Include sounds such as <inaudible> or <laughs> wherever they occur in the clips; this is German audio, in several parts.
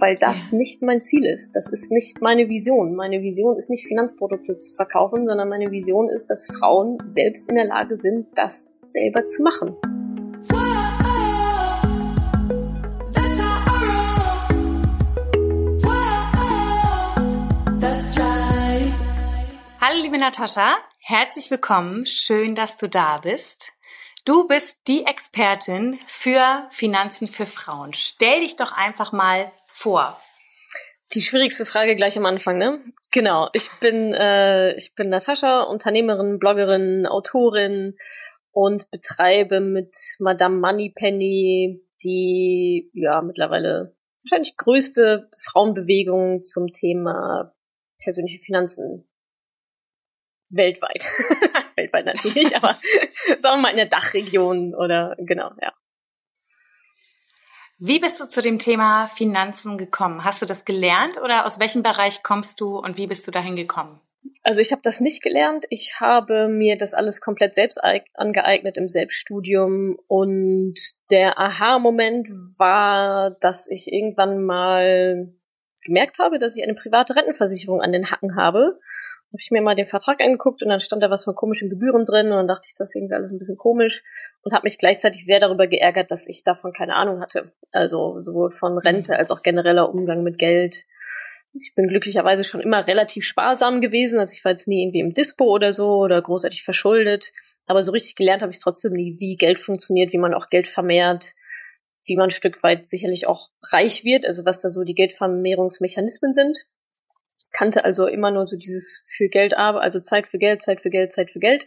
weil das ja. nicht mein Ziel ist. Das ist nicht meine Vision. Meine Vision ist nicht Finanzprodukte zu verkaufen, sondern meine Vision ist, dass Frauen selbst in der Lage sind, das selber zu machen. Hallo liebe Natascha, herzlich willkommen. Schön, dass du da bist. Du bist die Expertin für Finanzen für Frauen. Stell dich doch einfach mal vor. Die schwierigste Frage gleich am Anfang, ne? Genau, ich bin äh, ich bin Natascha, Unternehmerin, Bloggerin, Autorin und betreibe mit Madame Moneypenny die ja mittlerweile wahrscheinlich größte Frauenbewegung zum Thema persönliche Finanzen weltweit. <laughs> weltweit natürlich, aber <laughs> sagen wir mal in der Dachregion oder genau, ja. Wie bist du zu dem Thema Finanzen gekommen? Hast du das gelernt oder aus welchem Bereich kommst du und wie bist du dahin gekommen? Also ich habe das nicht gelernt. Ich habe mir das alles komplett selbst angeeignet im Selbststudium und der Aha-Moment war, dass ich irgendwann mal gemerkt habe, dass ich eine private Rentenversicherung an den Hacken habe habe ich mir mal den Vertrag angeguckt und dann stand da was von komischen Gebühren drin und dann dachte ich, das ist irgendwie alles ein bisschen komisch und habe mich gleichzeitig sehr darüber geärgert, dass ich davon keine Ahnung hatte. Also sowohl von Rente als auch genereller Umgang mit Geld. Ich bin glücklicherweise schon immer relativ sparsam gewesen, also ich war jetzt nie irgendwie im Dispo oder so oder großartig verschuldet, aber so richtig gelernt habe ich trotzdem nie, wie Geld funktioniert, wie man auch Geld vermehrt, wie man ein Stück weit sicherlich auch reich wird, also was da so die Geldvermehrungsmechanismen sind kannte also immer nur so dieses für Geld aber, also Zeit für Geld, Zeit für Geld, Zeit für Geld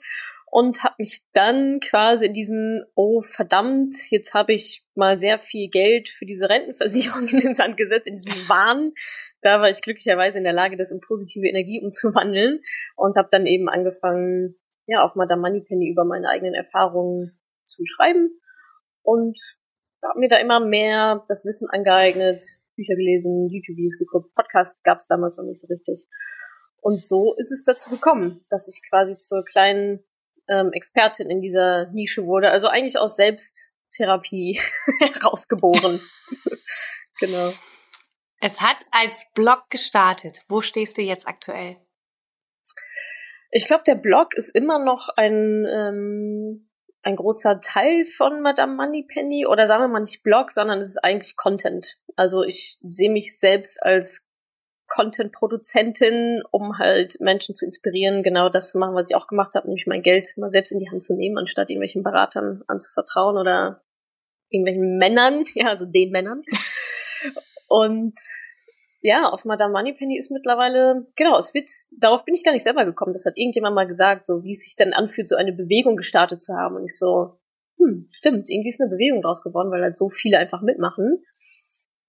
und habe mich dann quasi in diesem oh verdammt, jetzt habe ich mal sehr viel Geld für diese Rentenversicherung <laughs> in den Sand gesetzt, in diesem Wahn. Da war ich glücklicherweise in der Lage, das in positive Energie umzuwandeln und habe dann eben angefangen, ja, auf Madame Moneypenny über meine eigenen Erfahrungen zu schreiben und habe mir da immer mehr das Wissen angeeignet, Bücher gelesen, YouTube-Videos geguckt, Podcast gab es damals noch nicht so richtig. Und so ist es dazu gekommen, dass ich quasi zur kleinen ähm, Expertin in dieser Nische wurde. Also eigentlich aus Selbsttherapie <laughs> herausgeboren. <laughs> genau. Es hat als Blog gestartet. Wo stehst du jetzt aktuell? Ich glaube, der Blog ist immer noch ein ähm, ein großer Teil von Madame Moneypenny oder sagen wir mal nicht Blog, sondern es ist eigentlich Content. Also ich sehe mich selbst als Content-Produzentin, um halt Menschen zu inspirieren, genau das zu machen, was ich auch gemacht habe, nämlich mein Geld mal selbst in die Hand zu nehmen, anstatt irgendwelchen Beratern anzuvertrauen oder irgendwelchen Männern, <laughs> ja, also den Männern. Und ja, aus Madame Moneypenny ist mittlerweile, genau, es wird, darauf bin ich gar nicht selber gekommen. Das hat irgendjemand mal gesagt, so wie es sich denn anfühlt, so eine Bewegung gestartet zu haben. Und ich so, hm, stimmt, irgendwie ist eine Bewegung draus geworden, weil halt so viele einfach mitmachen.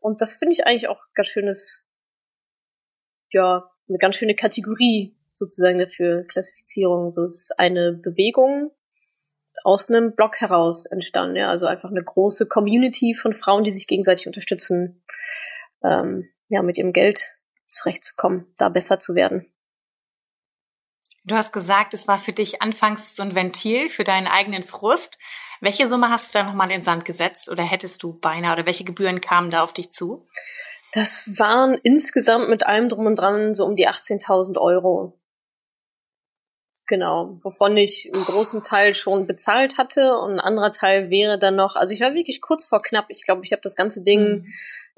Und das finde ich eigentlich auch ganz schönes, ja, eine ganz schöne Kategorie sozusagen dafür, Klassifizierung. So ist eine Bewegung aus einem Blog heraus entstanden, ja, also einfach eine große Community von Frauen, die sich gegenseitig unterstützen. Ähm, ja, mit ihrem Geld zurechtzukommen, da besser zu werden. Du hast gesagt, es war für dich anfangs so ein Ventil für deinen eigenen Frust. Welche Summe hast du da nochmal in den Sand gesetzt oder hättest du beinahe oder welche Gebühren kamen da auf dich zu? Das waren insgesamt mit allem drum und dran so um die 18.000 Euro. Genau, wovon ich einen großen Teil schon bezahlt hatte und ein anderer Teil wäre dann noch, also ich war wirklich kurz vor knapp. Ich glaube, ich habe das ganze Ding mhm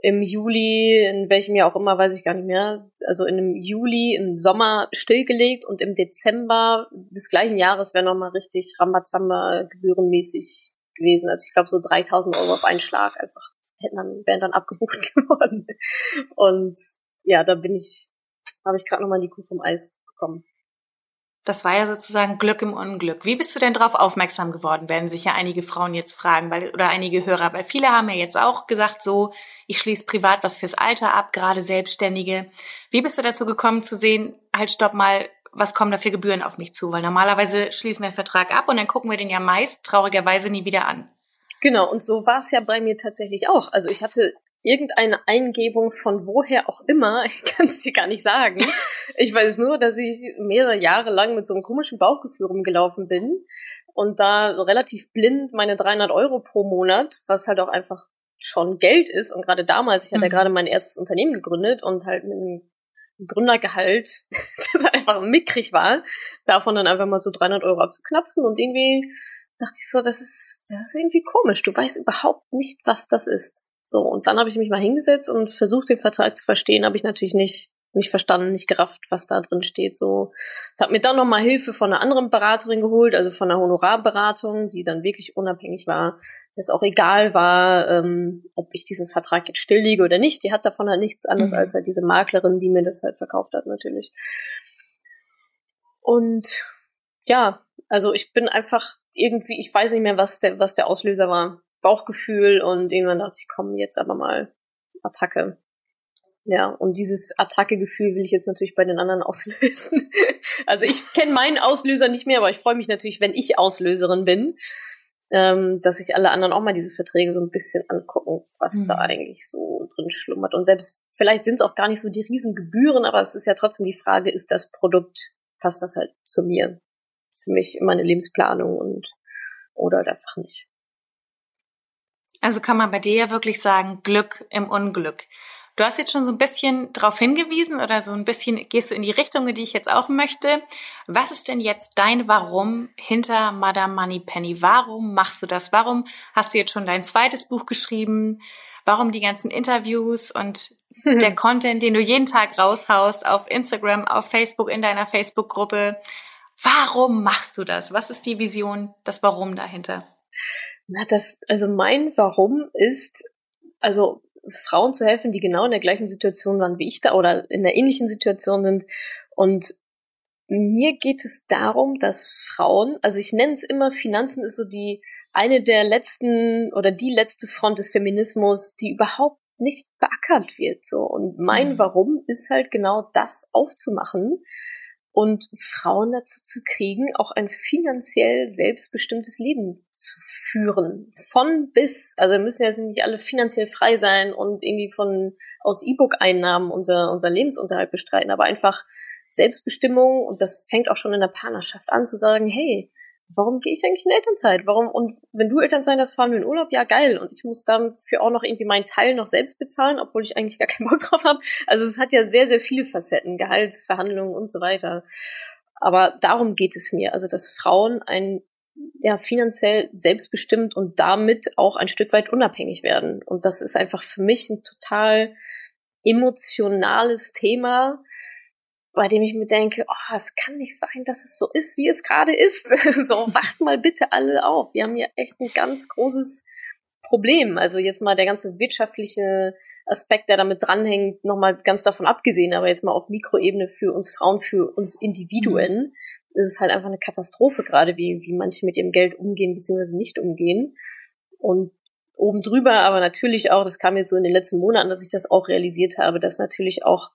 im Juli, in welchem Jahr auch immer, weiß ich gar nicht mehr, also in einem Juli, im Sommer stillgelegt und im Dezember des gleichen Jahres wäre nochmal richtig Rambazamba gebührenmäßig gewesen. Also ich glaube so 3000 Euro auf einen Schlag einfach hätten dann, wären dann abgebucht <laughs> geworden. Und ja, da bin ich, habe ich gerade nochmal die Kuh vom Eis bekommen. Das war ja sozusagen Glück im Unglück. Wie bist du denn darauf aufmerksam geworden, werden sich ja einige Frauen jetzt fragen, weil, oder einige Hörer, weil viele haben ja jetzt auch gesagt, so, ich schließe privat was fürs Alter ab, gerade Selbstständige. Wie bist du dazu gekommen zu sehen, halt stopp mal, was kommen da für Gebühren auf mich zu? Weil normalerweise schließen wir einen Vertrag ab und dann gucken wir den ja meist traurigerweise nie wieder an. Genau, und so war es ja bei mir tatsächlich auch. Also ich hatte irgendeine Eingebung von woher auch immer, <laughs> ich kann es dir gar nicht sagen. Ich weiß nur, dass ich mehrere Jahre lang mit so einem komischen Bauchgefühl rumgelaufen bin und da relativ blind meine 300 Euro pro Monat, was halt auch einfach schon Geld ist und gerade damals, ich hatte mhm. ja gerade mein erstes Unternehmen gegründet und halt mit einem Gründergehalt, <laughs> das einfach mickrig war, davon dann einfach mal so 300 Euro abzuknapsen und irgendwie dachte ich so, das ist, das ist irgendwie komisch. Du weißt überhaupt nicht, was das ist. So, und dann habe ich mich mal hingesetzt und versucht, den Vertrag zu verstehen, habe ich natürlich nicht nicht verstanden, nicht gerafft, was da drin steht. So, ich habe mir dann noch mal Hilfe von einer anderen Beraterin geholt, also von einer Honorarberatung, die dann wirklich unabhängig war, dass auch egal war, ähm, ob ich diesen Vertrag jetzt stilllege oder nicht. Die hat davon halt nichts anderes mhm. als halt diese Maklerin, die mir das halt verkauft hat, natürlich. Und ja, also ich bin einfach irgendwie, ich weiß nicht mehr, was der, was der Auslöser war. Bauchgefühl und irgendwann dachte ich, komm, jetzt aber mal Attacke. Ja, und dieses Attacke-Gefühl will ich jetzt natürlich bei den anderen <laughs> auslösen. also ich kenne meinen Auslöser nicht mehr, aber ich freue mich natürlich, wenn ich Auslöserin bin, ähm, dass sich alle anderen auch mal diese Verträge so ein bisschen angucken, was mhm. da eigentlich so drin schlummert. Und selbst vielleicht sind es auch gar nicht so die Riesengebühren, aber es ist ja trotzdem die Frage, ist das Produkt, passt das halt zu mir? Für mich in meine Lebensplanung und oder einfach nicht. Also kann man bei dir ja wirklich sagen, Glück im Unglück. Du hast jetzt schon so ein bisschen darauf hingewiesen oder so ein bisschen gehst du in die Richtung, in die ich jetzt auch möchte. Was ist denn jetzt dein Warum hinter Madame Moneypenny? Warum machst du das? Warum hast du jetzt schon dein zweites Buch geschrieben? Warum die ganzen Interviews und <laughs> der Content, den du jeden Tag raushaust auf Instagram, auf Facebook, in deiner Facebook-Gruppe? Warum machst du das? Was ist die Vision, das Warum dahinter? Na, das, also mein Warum ist, also Frauen zu helfen, die genau in der gleichen Situation waren wie ich da oder in einer ähnlichen Situation sind. Und mir geht es darum, dass Frauen, also ich nenne es immer, Finanzen ist so die eine der letzten oder die letzte Front des Feminismus, die überhaupt nicht beackert wird. So und mein mhm. Warum ist halt genau das aufzumachen und Frauen dazu zu kriegen, auch ein finanziell selbstbestimmtes Leben zu führen. Von bis, also müssen ja nicht alle finanziell frei sein und irgendwie von aus E-Book-Einnahmen unser, unser Lebensunterhalt bestreiten, aber einfach Selbstbestimmung und das fängt auch schon in der Partnerschaft an zu sagen, hey, warum gehe ich eigentlich in Elternzeit? Warum, und wenn du Elternzeit hast, fahren wir in Urlaub, ja geil. Und ich muss dafür auch noch irgendwie meinen Teil noch selbst bezahlen, obwohl ich eigentlich gar keinen <laughs> Bock drauf habe. Also es hat ja sehr, sehr viele Facetten, Gehaltsverhandlungen und so weiter. Aber darum geht es mir. Also, dass Frauen ein ja, finanziell selbstbestimmt und damit auch ein Stück weit unabhängig werden. Und das ist einfach für mich ein total emotionales Thema, bei dem ich mir denke, oh, es kann nicht sein, dass es so ist, wie es gerade ist. <laughs> so, wacht mal bitte alle auf. Wir haben hier echt ein ganz großes Problem. Also jetzt mal der ganze wirtschaftliche Aspekt, der damit dranhängt, nochmal ganz davon abgesehen, aber jetzt mal auf Mikroebene für uns Frauen, für uns Individuen, mhm. ist es halt einfach eine Katastrophe gerade, wie, wie manche mit ihrem Geld umgehen bzw. nicht umgehen. Und oben drüber aber natürlich auch, das kam jetzt so in den letzten Monaten, dass ich das auch realisiert habe, dass natürlich auch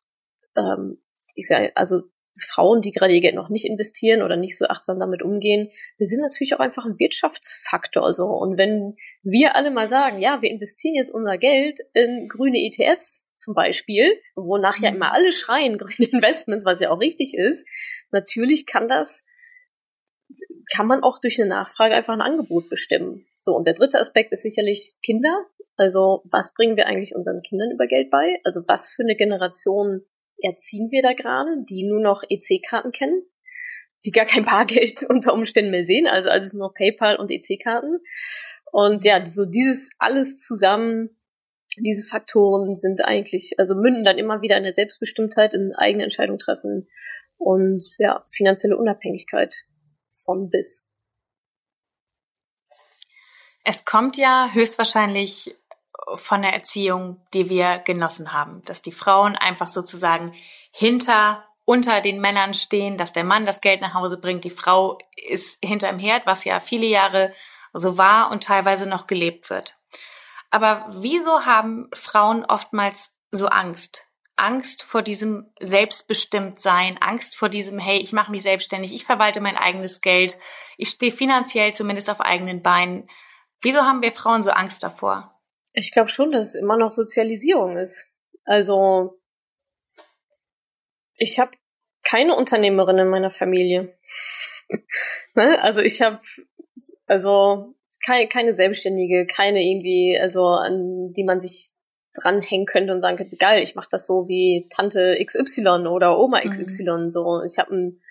ähm, ich sage, also Frauen, die gerade ihr Geld noch nicht investieren oder nicht so achtsam damit umgehen, wir sind natürlich auch einfach ein Wirtschaftsfaktor so. Und wenn wir alle mal sagen, ja, wir investieren jetzt unser Geld in grüne ETFs zum Beispiel, wonach ja mhm. immer alle schreien, <laughs> grüne Investments, was ja auch richtig ist, natürlich kann das, kann man auch durch eine Nachfrage einfach ein Angebot bestimmen. So, und der dritte Aspekt ist sicherlich Kinder. Also, was bringen wir eigentlich unseren Kindern über Geld bei? Also, was für eine Generation erziehen wir da gerade, die nur noch EC-Karten kennen, die gar kein Bargeld <laughs> unter Umständen mehr sehen, also alles nur PayPal und EC-Karten. Und ja, so dieses alles zusammen, diese Faktoren sind eigentlich, also münden dann immer wieder in der Selbstbestimmtheit, in eigene Entscheidungen treffen und ja, finanzielle Unabhängigkeit von bis. Es kommt ja höchstwahrscheinlich von der Erziehung, die wir genossen haben. Dass die Frauen einfach sozusagen hinter, unter den Männern stehen, dass der Mann das Geld nach Hause bringt, die Frau ist hinterm Herd, was ja viele Jahre so war und teilweise noch gelebt wird. Aber wieso haben Frauen oftmals so Angst? Angst vor diesem Selbstbestimmtsein, Angst vor diesem, hey, ich mache mich selbstständig, ich verwalte mein eigenes Geld, ich stehe finanziell zumindest auf eigenen Beinen. Wieso haben wir Frauen so Angst davor? Ich glaube schon, dass es immer noch Sozialisierung ist. Also ich habe keine Unternehmerin in meiner Familie. <laughs> ne? Also ich habe, also keine, keine Selbstständige, keine irgendwie, also an die man sich dranhängen könnte und sagen könnte, geil, ich mache das so wie Tante XY oder Oma XY. Mhm. So, ich habe ein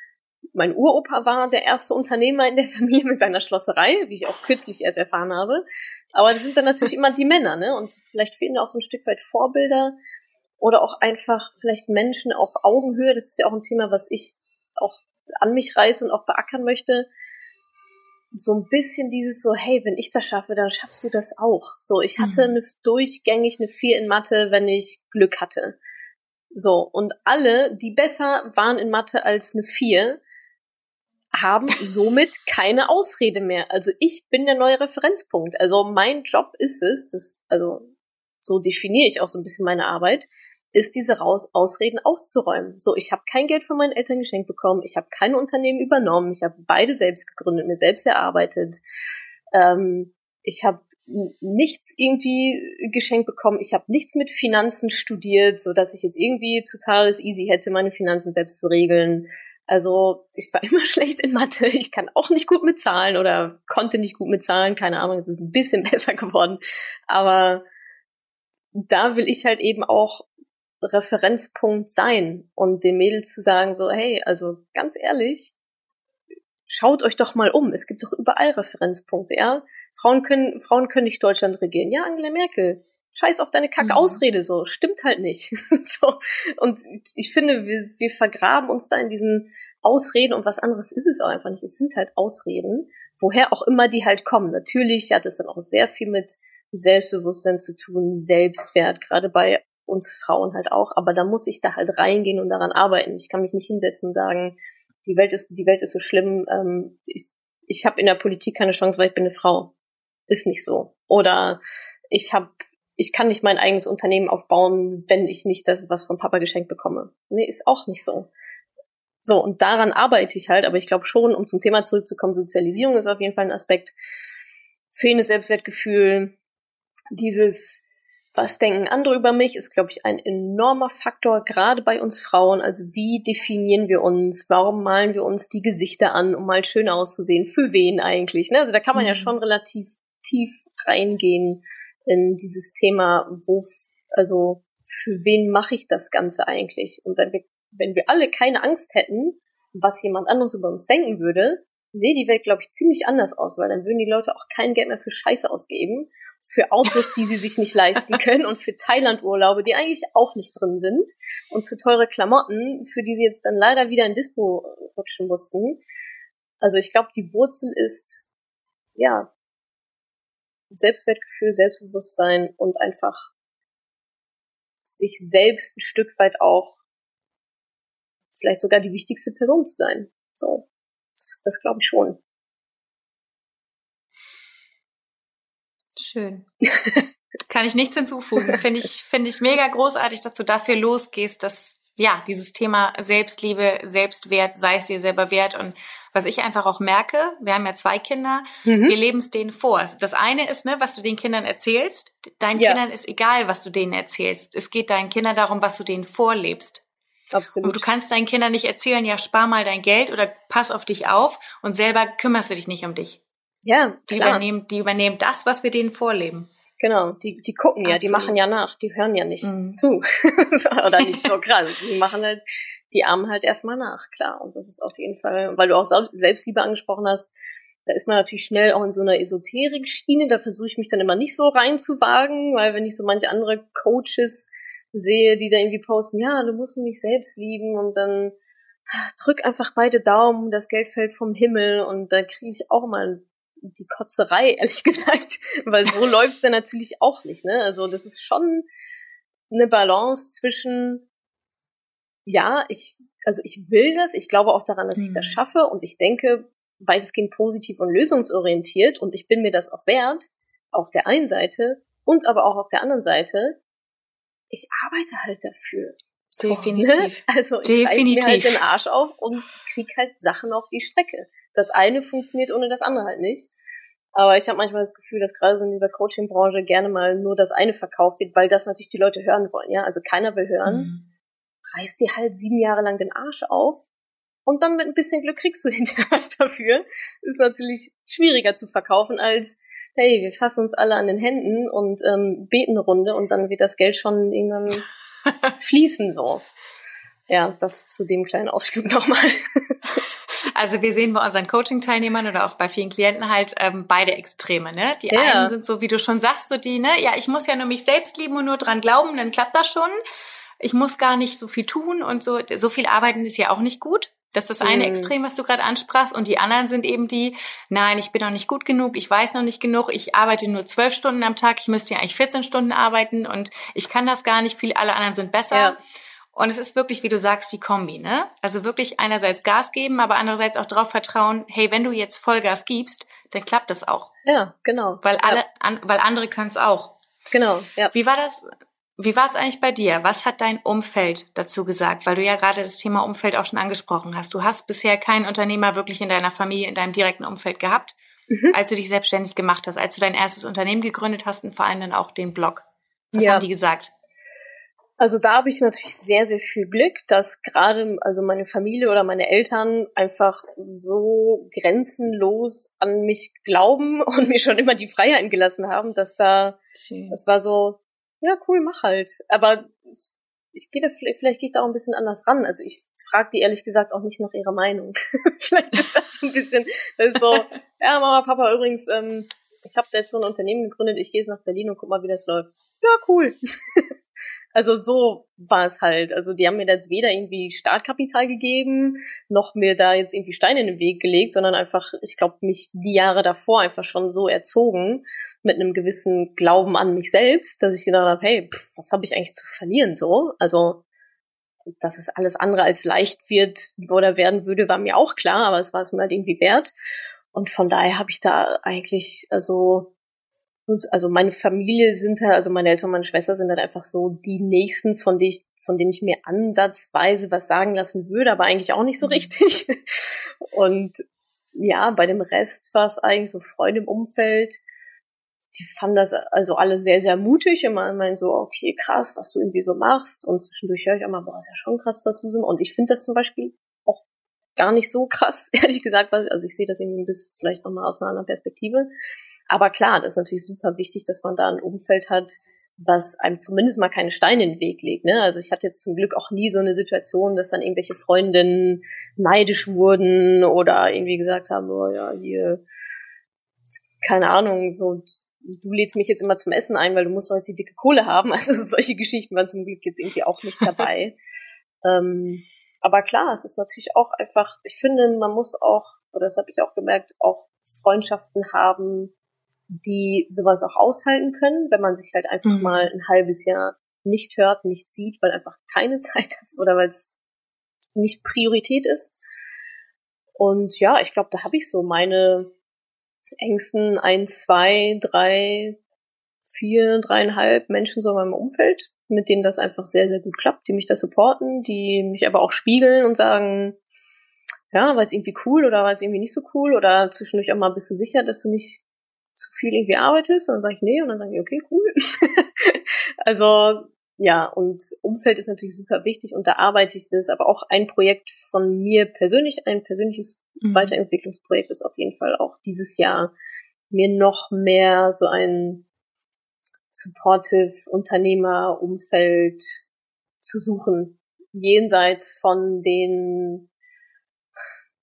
mein Uropa war der erste Unternehmer in der <laughs> Familie mit seiner Schlosserei, wie ich auch kürzlich erst erfahren habe. Aber das sind dann natürlich immer die Männer, ne? Und vielleicht fehlen da auch so ein Stück weit Vorbilder oder auch einfach vielleicht Menschen auf Augenhöhe. Das ist ja auch ein Thema, was ich auch an mich reiße und auch beackern möchte. So ein bisschen dieses so, hey, wenn ich das schaffe, dann schaffst du das auch. So, ich hatte mhm. eine, durchgängig eine Vier in Mathe, wenn ich Glück hatte. So, und alle, die besser waren in Mathe als eine Vier, haben somit keine Ausrede mehr. Also ich bin der neue Referenzpunkt. Also mein Job ist es, das, also so definiere ich auch so ein bisschen meine Arbeit, ist diese Raus Ausreden auszuräumen. So, ich habe kein Geld von meinen Eltern geschenkt bekommen, ich habe keine Unternehmen übernommen, ich habe beide selbst gegründet, mir selbst erarbeitet. Ähm, ich habe nichts irgendwie geschenkt bekommen. Ich habe nichts mit Finanzen studiert, so dass ich jetzt irgendwie totales easy hätte, meine Finanzen selbst zu regeln. Also ich war <laughs> immer schlecht in Mathe. Ich kann auch nicht gut mit Zahlen oder konnte nicht gut mit Zahlen. Keine Ahnung, es ist ein bisschen <laughs> besser geworden. Aber da will ich halt eben auch Referenzpunkt sein und den Mädels zu sagen so, hey, also ganz ehrlich, schaut euch doch mal um. Es gibt doch überall Referenzpunkte, ja. Frauen können, Frauen können nicht Deutschland regieren. Ja, Angela Merkel scheiß auf deine Kack-Ausrede, so, stimmt halt nicht. <laughs> so. Und ich finde, wir, wir vergraben uns da in diesen Ausreden und was anderes ist es auch einfach nicht. Es sind halt Ausreden, woher auch immer die halt kommen. Natürlich hat es dann auch sehr viel mit Selbstbewusstsein zu tun, Selbstwert, gerade bei uns Frauen halt auch, aber da muss ich da halt reingehen und daran arbeiten. Ich kann mich nicht hinsetzen und sagen, die Welt ist, die Welt ist so schlimm, ähm, ich, ich habe in der Politik keine Chance, weil ich bin eine Frau. Ist nicht so. Oder ich habe ich kann nicht mein eigenes Unternehmen aufbauen, wenn ich nicht das was von Papa geschenkt bekomme. Nee, ist auch nicht so. So, und daran arbeite ich halt, aber ich glaube schon, um zum Thema zurückzukommen, Sozialisierung ist auf jeden Fall ein Aspekt. Fehlendes Selbstwertgefühl, dieses, was denken andere über mich, ist, glaube ich, ein enormer Faktor, gerade bei uns Frauen. Also wie definieren wir uns? Warum malen wir uns die Gesichter an, um mal schön auszusehen? Für wen eigentlich? Ne? Also da kann man mhm. ja schon relativ tief reingehen in dieses Thema, wo, also für wen mache ich das Ganze eigentlich? Und wenn wir, wenn wir alle keine Angst hätten, was jemand anderes über uns denken würde, sehe die Welt, glaube ich, ziemlich anders aus, weil dann würden die Leute auch kein Geld mehr für Scheiße ausgeben, für Autos, die sie sich nicht leisten <laughs> können und für Thailand-Urlaube, die eigentlich auch nicht drin sind und für teure Klamotten, für die sie jetzt dann leider wieder in Dispo rutschen mussten. Also ich glaube, die Wurzel ist, ja, Selbstwertgefühl, Selbstbewusstsein und einfach sich selbst ein Stück weit auch vielleicht sogar die wichtigste Person zu sein. So, das, das glaube ich schon. Schön. Kann ich nichts hinzufügen. Finde ich, finde ich mega großartig, dass du dafür losgehst, dass ja, dieses Thema Selbstliebe, Selbstwert, sei es dir selber wert. Und was ich einfach auch merke, wir haben ja zwei Kinder, mhm. wir leben es denen vor. Das eine ist, ne, was du den Kindern erzählst. Deinen ja. Kindern ist egal, was du denen erzählst. Es geht deinen Kindern darum, was du denen vorlebst. Absolut. Und du kannst deinen Kindern nicht erzählen, ja, spar mal dein Geld oder pass auf dich auf und selber kümmerst du dich nicht um dich. Ja, die übernehmen, die übernehmen das, was wir denen vorleben. Genau, die, die gucken ja, Absolut. die machen ja nach, die hören ja nicht mhm. zu. <laughs> Oder nicht so <laughs> krass. Die machen halt, die armen halt erstmal nach, klar. Und das ist auf jeden Fall, weil du auch Selbstliebe angesprochen hast, da ist man natürlich schnell auch in so einer Esoterik-Schiene, da versuche ich mich dann immer nicht so reinzuwagen, weil wenn ich so manche andere Coaches sehe, die da irgendwie posten, ja, du musst mich selbst lieben und dann drück einfach beide Daumen, das Geld fällt vom Himmel und da kriege ich auch mal die Kotzerei, <laughs> ehrlich gesagt, weil so <laughs> läuft's dann natürlich auch nicht, ne? Also das ist schon eine Balance zwischen, ja, ich, also ich will das, ich glaube auch daran, dass mhm. ich das mhm. schaffe und ich denke weitestgehend positiv und lösungsorientiert und ich bin mir das auch wert, auf der einen Seite und aber auch auf der anderen Seite, ich arbeite halt dafür. So, Definitiv. Ne? Also ich Definitiv. reiß mir halt den Arsch auf und krieg halt Sachen auf die Strecke das eine funktioniert ohne das andere halt nicht. Aber ich habe manchmal das Gefühl, dass gerade so in dieser Coaching-Branche gerne mal nur das eine verkauft wird, weil das natürlich die Leute hören wollen, ja. Also keiner will hören. Mhm. Reiß dir halt sieben Jahre lang den Arsch auf und dann mit ein bisschen Glück kriegst du <laughs> hinterher was dafür. Ist natürlich schwieriger zu verkaufen als, hey, wir fassen uns alle an den Händen und ähm, beten eine Runde und dann wird das Geld schon irgendwann <laughs> fließen so. Ja, das zu dem kleinen Ausflug nochmal. <laughs> Also wir sehen bei unseren Coaching-Teilnehmern oder auch bei vielen Klienten halt ähm, beide Extreme. Ne? Die ja. einen sind so, wie du schon sagst, so die, ne, ja, ich muss ja nur mich selbst lieben und nur dran glauben, dann klappt das schon. Ich muss gar nicht so viel tun und so. So viel arbeiten ist ja auch nicht gut. Das ist das eine mhm. Extrem, was du gerade ansprachst. Und die anderen sind eben die, nein, ich bin noch nicht gut genug, ich weiß noch nicht genug, ich arbeite nur zwölf Stunden am Tag, ich müsste ja eigentlich 14 Stunden arbeiten und ich kann das gar nicht, viel, alle anderen sind besser. Ja. Und es ist wirklich, wie du sagst, die Kombi, ne? Also wirklich einerseits Gas geben, aber andererseits auch darauf vertrauen, hey, wenn du jetzt Vollgas gibst, dann klappt das auch. Ja, genau. Weil alle, ja. an, weil andere können es auch. Genau, ja. Wie war das? Wie war es eigentlich bei dir? Was hat dein Umfeld dazu gesagt? Weil du ja gerade das Thema Umfeld auch schon angesprochen hast. Du hast bisher keinen Unternehmer wirklich in deiner Familie, in deinem direkten Umfeld gehabt, mhm. als du dich selbstständig gemacht hast, als du dein erstes Unternehmen gegründet hast und vor allem dann auch den Blog. Was ja. haben die gesagt? Also da habe ich natürlich sehr, sehr viel Glück, dass gerade also meine Familie oder meine Eltern einfach so grenzenlos an mich glauben <laughs> und mir schon immer die Freiheiten gelassen haben, dass da, Schön. das war so, ja cool, mach halt. Aber ich, ich gehe da vielleicht, vielleicht gehe ich da auch ein bisschen anders ran. Also ich frage die ehrlich gesagt auch nicht nach ihrer Meinung. <laughs> vielleicht ist das so ein bisschen, das ist so, <laughs> ja Mama, Papa, übrigens, ähm, ich habe jetzt so ein Unternehmen gegründet, ich gehe jetzt nach Berlin und guck mal, wie das läuft. Ja, cool. <laughs> Also so war es halt. Also die haben mir jetzt weder irgendwie Startkapital gegeben, noch mir da jetzt irgendwie Steine in den Weg gelegt, sondern einfach, ich glaube, mich die Jahre davor einfach schon so erzogen mit einem gewissen Glauben an mich selbst, dass ich gedacht habe, hey, pff, was habe ich eigentlich zu verlieren so? Also dass es alles andere als leicht wird oder werden würde, war mir auch klar, aber es war es mir halt irgendwie wert. Und von daher habe ich da eigentlich, also und also meine Familie sind halt, also meine Eltern und meine Schwester sind halt einfach so die nächsten, von denen ich, von denen ich mir ansatzweise was sagen lassen würde, aber eigentlich auch nicht so mhm. richtig. <laughs> Und ja, bei dem Rest war es eigentlich so Freunde im Umfeld, die fanden das also alle sehr, sehr mutig. Immer meinen so, okay, krass, was du irgendwie so machst. Und zwischendurch höre ich auch mal, boah, ist ja schon krass, was du so machst. Und ich finde das zum Beispiel auch gar nicht so krass, <laughs> ehrlich gesagt. Also ich sehe das irgendwie ein bisschen vielleicht nochmal aus einer anderen Perspektive. Aber klar, das ist natürlich super wichtig, dass man da ein Umfeld hat, was einem zumindest mal keine Steine in den Weg legt. Ne? Also ich hatte jetzt zum Glück auch nie so eine Situation, dass dann irgendwelche Freundinnen neidisch wurden oder irgendwie gesagt haben, oh ja, hier, keine Ahnung, so du lädst mich jetzt immer zum Essen ein, weil du musst doch jetzt die dicke Kohle haben. <laughs> Also solche Geschichten waren zum Glück jetzt irgendwie auch nicht dabei. <laughs> ähm, aber klar, es ist natürlich auch einfach, ich finde, man muss auch, oder das habe ich auch gemerkt, auch Freundschaften haben, die sowas auch aushalten können, wenn man sich halt einfach mhm. mal ein halbes Jahr nicht hört, nicht sieht, weil einfach keine <laughs> Zeit oder weil es nicht Priorität ist. Und ja, ich glaube, da habe ich so meine engsten ein, zwei, drei, vier, dreieinhalb Menschen so in meinem Umfeld, mit denen das einfach sehr, sehr gut klappt, die mich da supporten, die mich aber auch spiegeln und sagen, ja, war es irgendwie cool oder war es irgendwie nicht so cool oder zwischendurch auch mal bist du sicher, dass du nicht zu viel irgendwie arbeitest? Und dann sage ich, nee, und dann sage ich, okay, cool. <laughs> also ja, und Umfeld ist natürlich super wichtig und da arbeite ich das, aber auch ein Projekt von mir persönlich, ein persönliches mhm. Weiterentwicklungsprojekt ist auf jeden Fall auch dieses Jahr mir noch mehr so ein supportive Unternehmerumfeld zu suchen, jenseits von den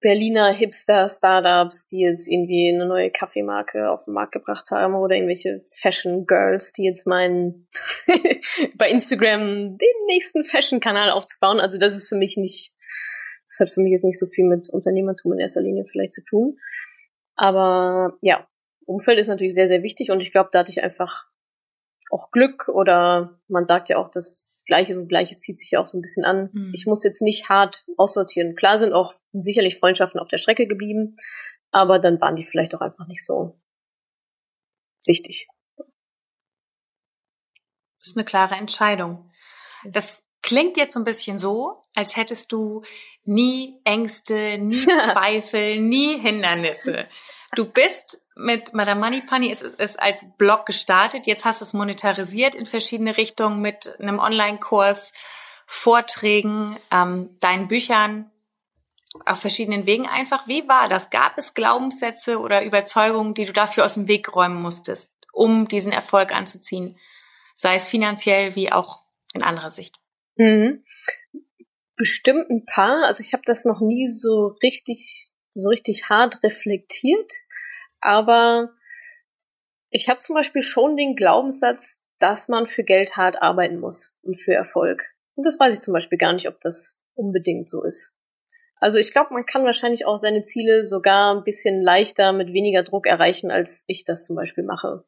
Berliner Hipster-Startups, die jetzt irgendwie eine neue Kaffeemarke auf den Markt gebracht haben oder irgendwelche Fashion Girls, die jetzt meinen, <laughs> bei Instagram den nächsten Fashion-Kanal aufzubauen. Also das ist für mich nicht, das hat für mich jetzt nicht so viel mit Unternehmertum in erster Linie vielleicht zu tun. Aber ja, Umfeld ist natürlich sehr, sehr wichtig und ich glaube, da hatte ich einfach auch Glück oder man sagt ja auch, dass Gleiches und Gleiches zieht sich ja auch so ein bisschen an. Mhm. Ich muss jetzt nicht hart aussortieren. Klar sind auch sicherlich Freundschaften auf der Strecke geblieben, aber dann waren die vielleicht auch einfach nicht so wichtig. Das ist eine klare Entscheidung. Das klingt jetzt so ein bisschen so, als hättest du nie Ängste, nie <laughs> Zweifel, nie Hindernisse. Du bist mit Madame Money Moneypenny ist, ist als Blog gestartet. Jetzt hast du es monetarisiert in verschiedene Richtungen mit einem Online-Kurs, Vorträgen, ähm, deinen Büchern. auf verschiedenen Wegen einfach. Wie war das? Gab es Glaubenssätze oder Überzeugungen, die du dafür aus dem Weg räumen musstest, um diesen Erfolg anzuziehen? Sei es finanziell wie auch in anderer Sicht. Mhm. Bestimmt ein paar. Also ich habe das noch nie so richtig, so richtig hart reflektiert. Aber ich habe zum Beispiel schon den Glaubenssatz, dass man für Geld hart arbeiten muss und für Erfolg. Und das weiß ich zum Beispiel gar nicht, ob das unbedingt so ist. Also ich glaube, man kann wahrscheinlich auch seine Ziele sogar ein bisschen leichter mit weniger Druck erreichen, als ich das zum Beispiel mache.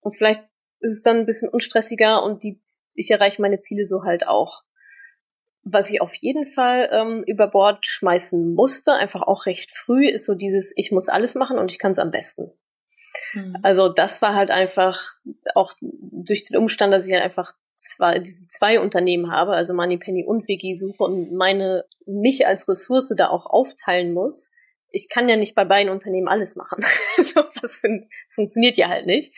Und vielleicht ist es dann ein bisschen unstressiger und die, ich erreiche meine Ziele so halt auch. Was ich auf jeden Fall ähm, über Bord schmeißen musste, einfach auch recht früh, ist so dieses, ich muss alles machen und ich kann es am besten. Mhm. Also das war halt einfach auch durch den Umstand, dass ich halt einfach zwei, diese zwei Unternehmen habe, also Moneypenny und Wiki suche und meine, mich als Ressource da auch aufteilen muss. Ich kann ja nicht bei beiden Unternehmen alles machen. <laughs> so was fun funktioniert ja halt nicht.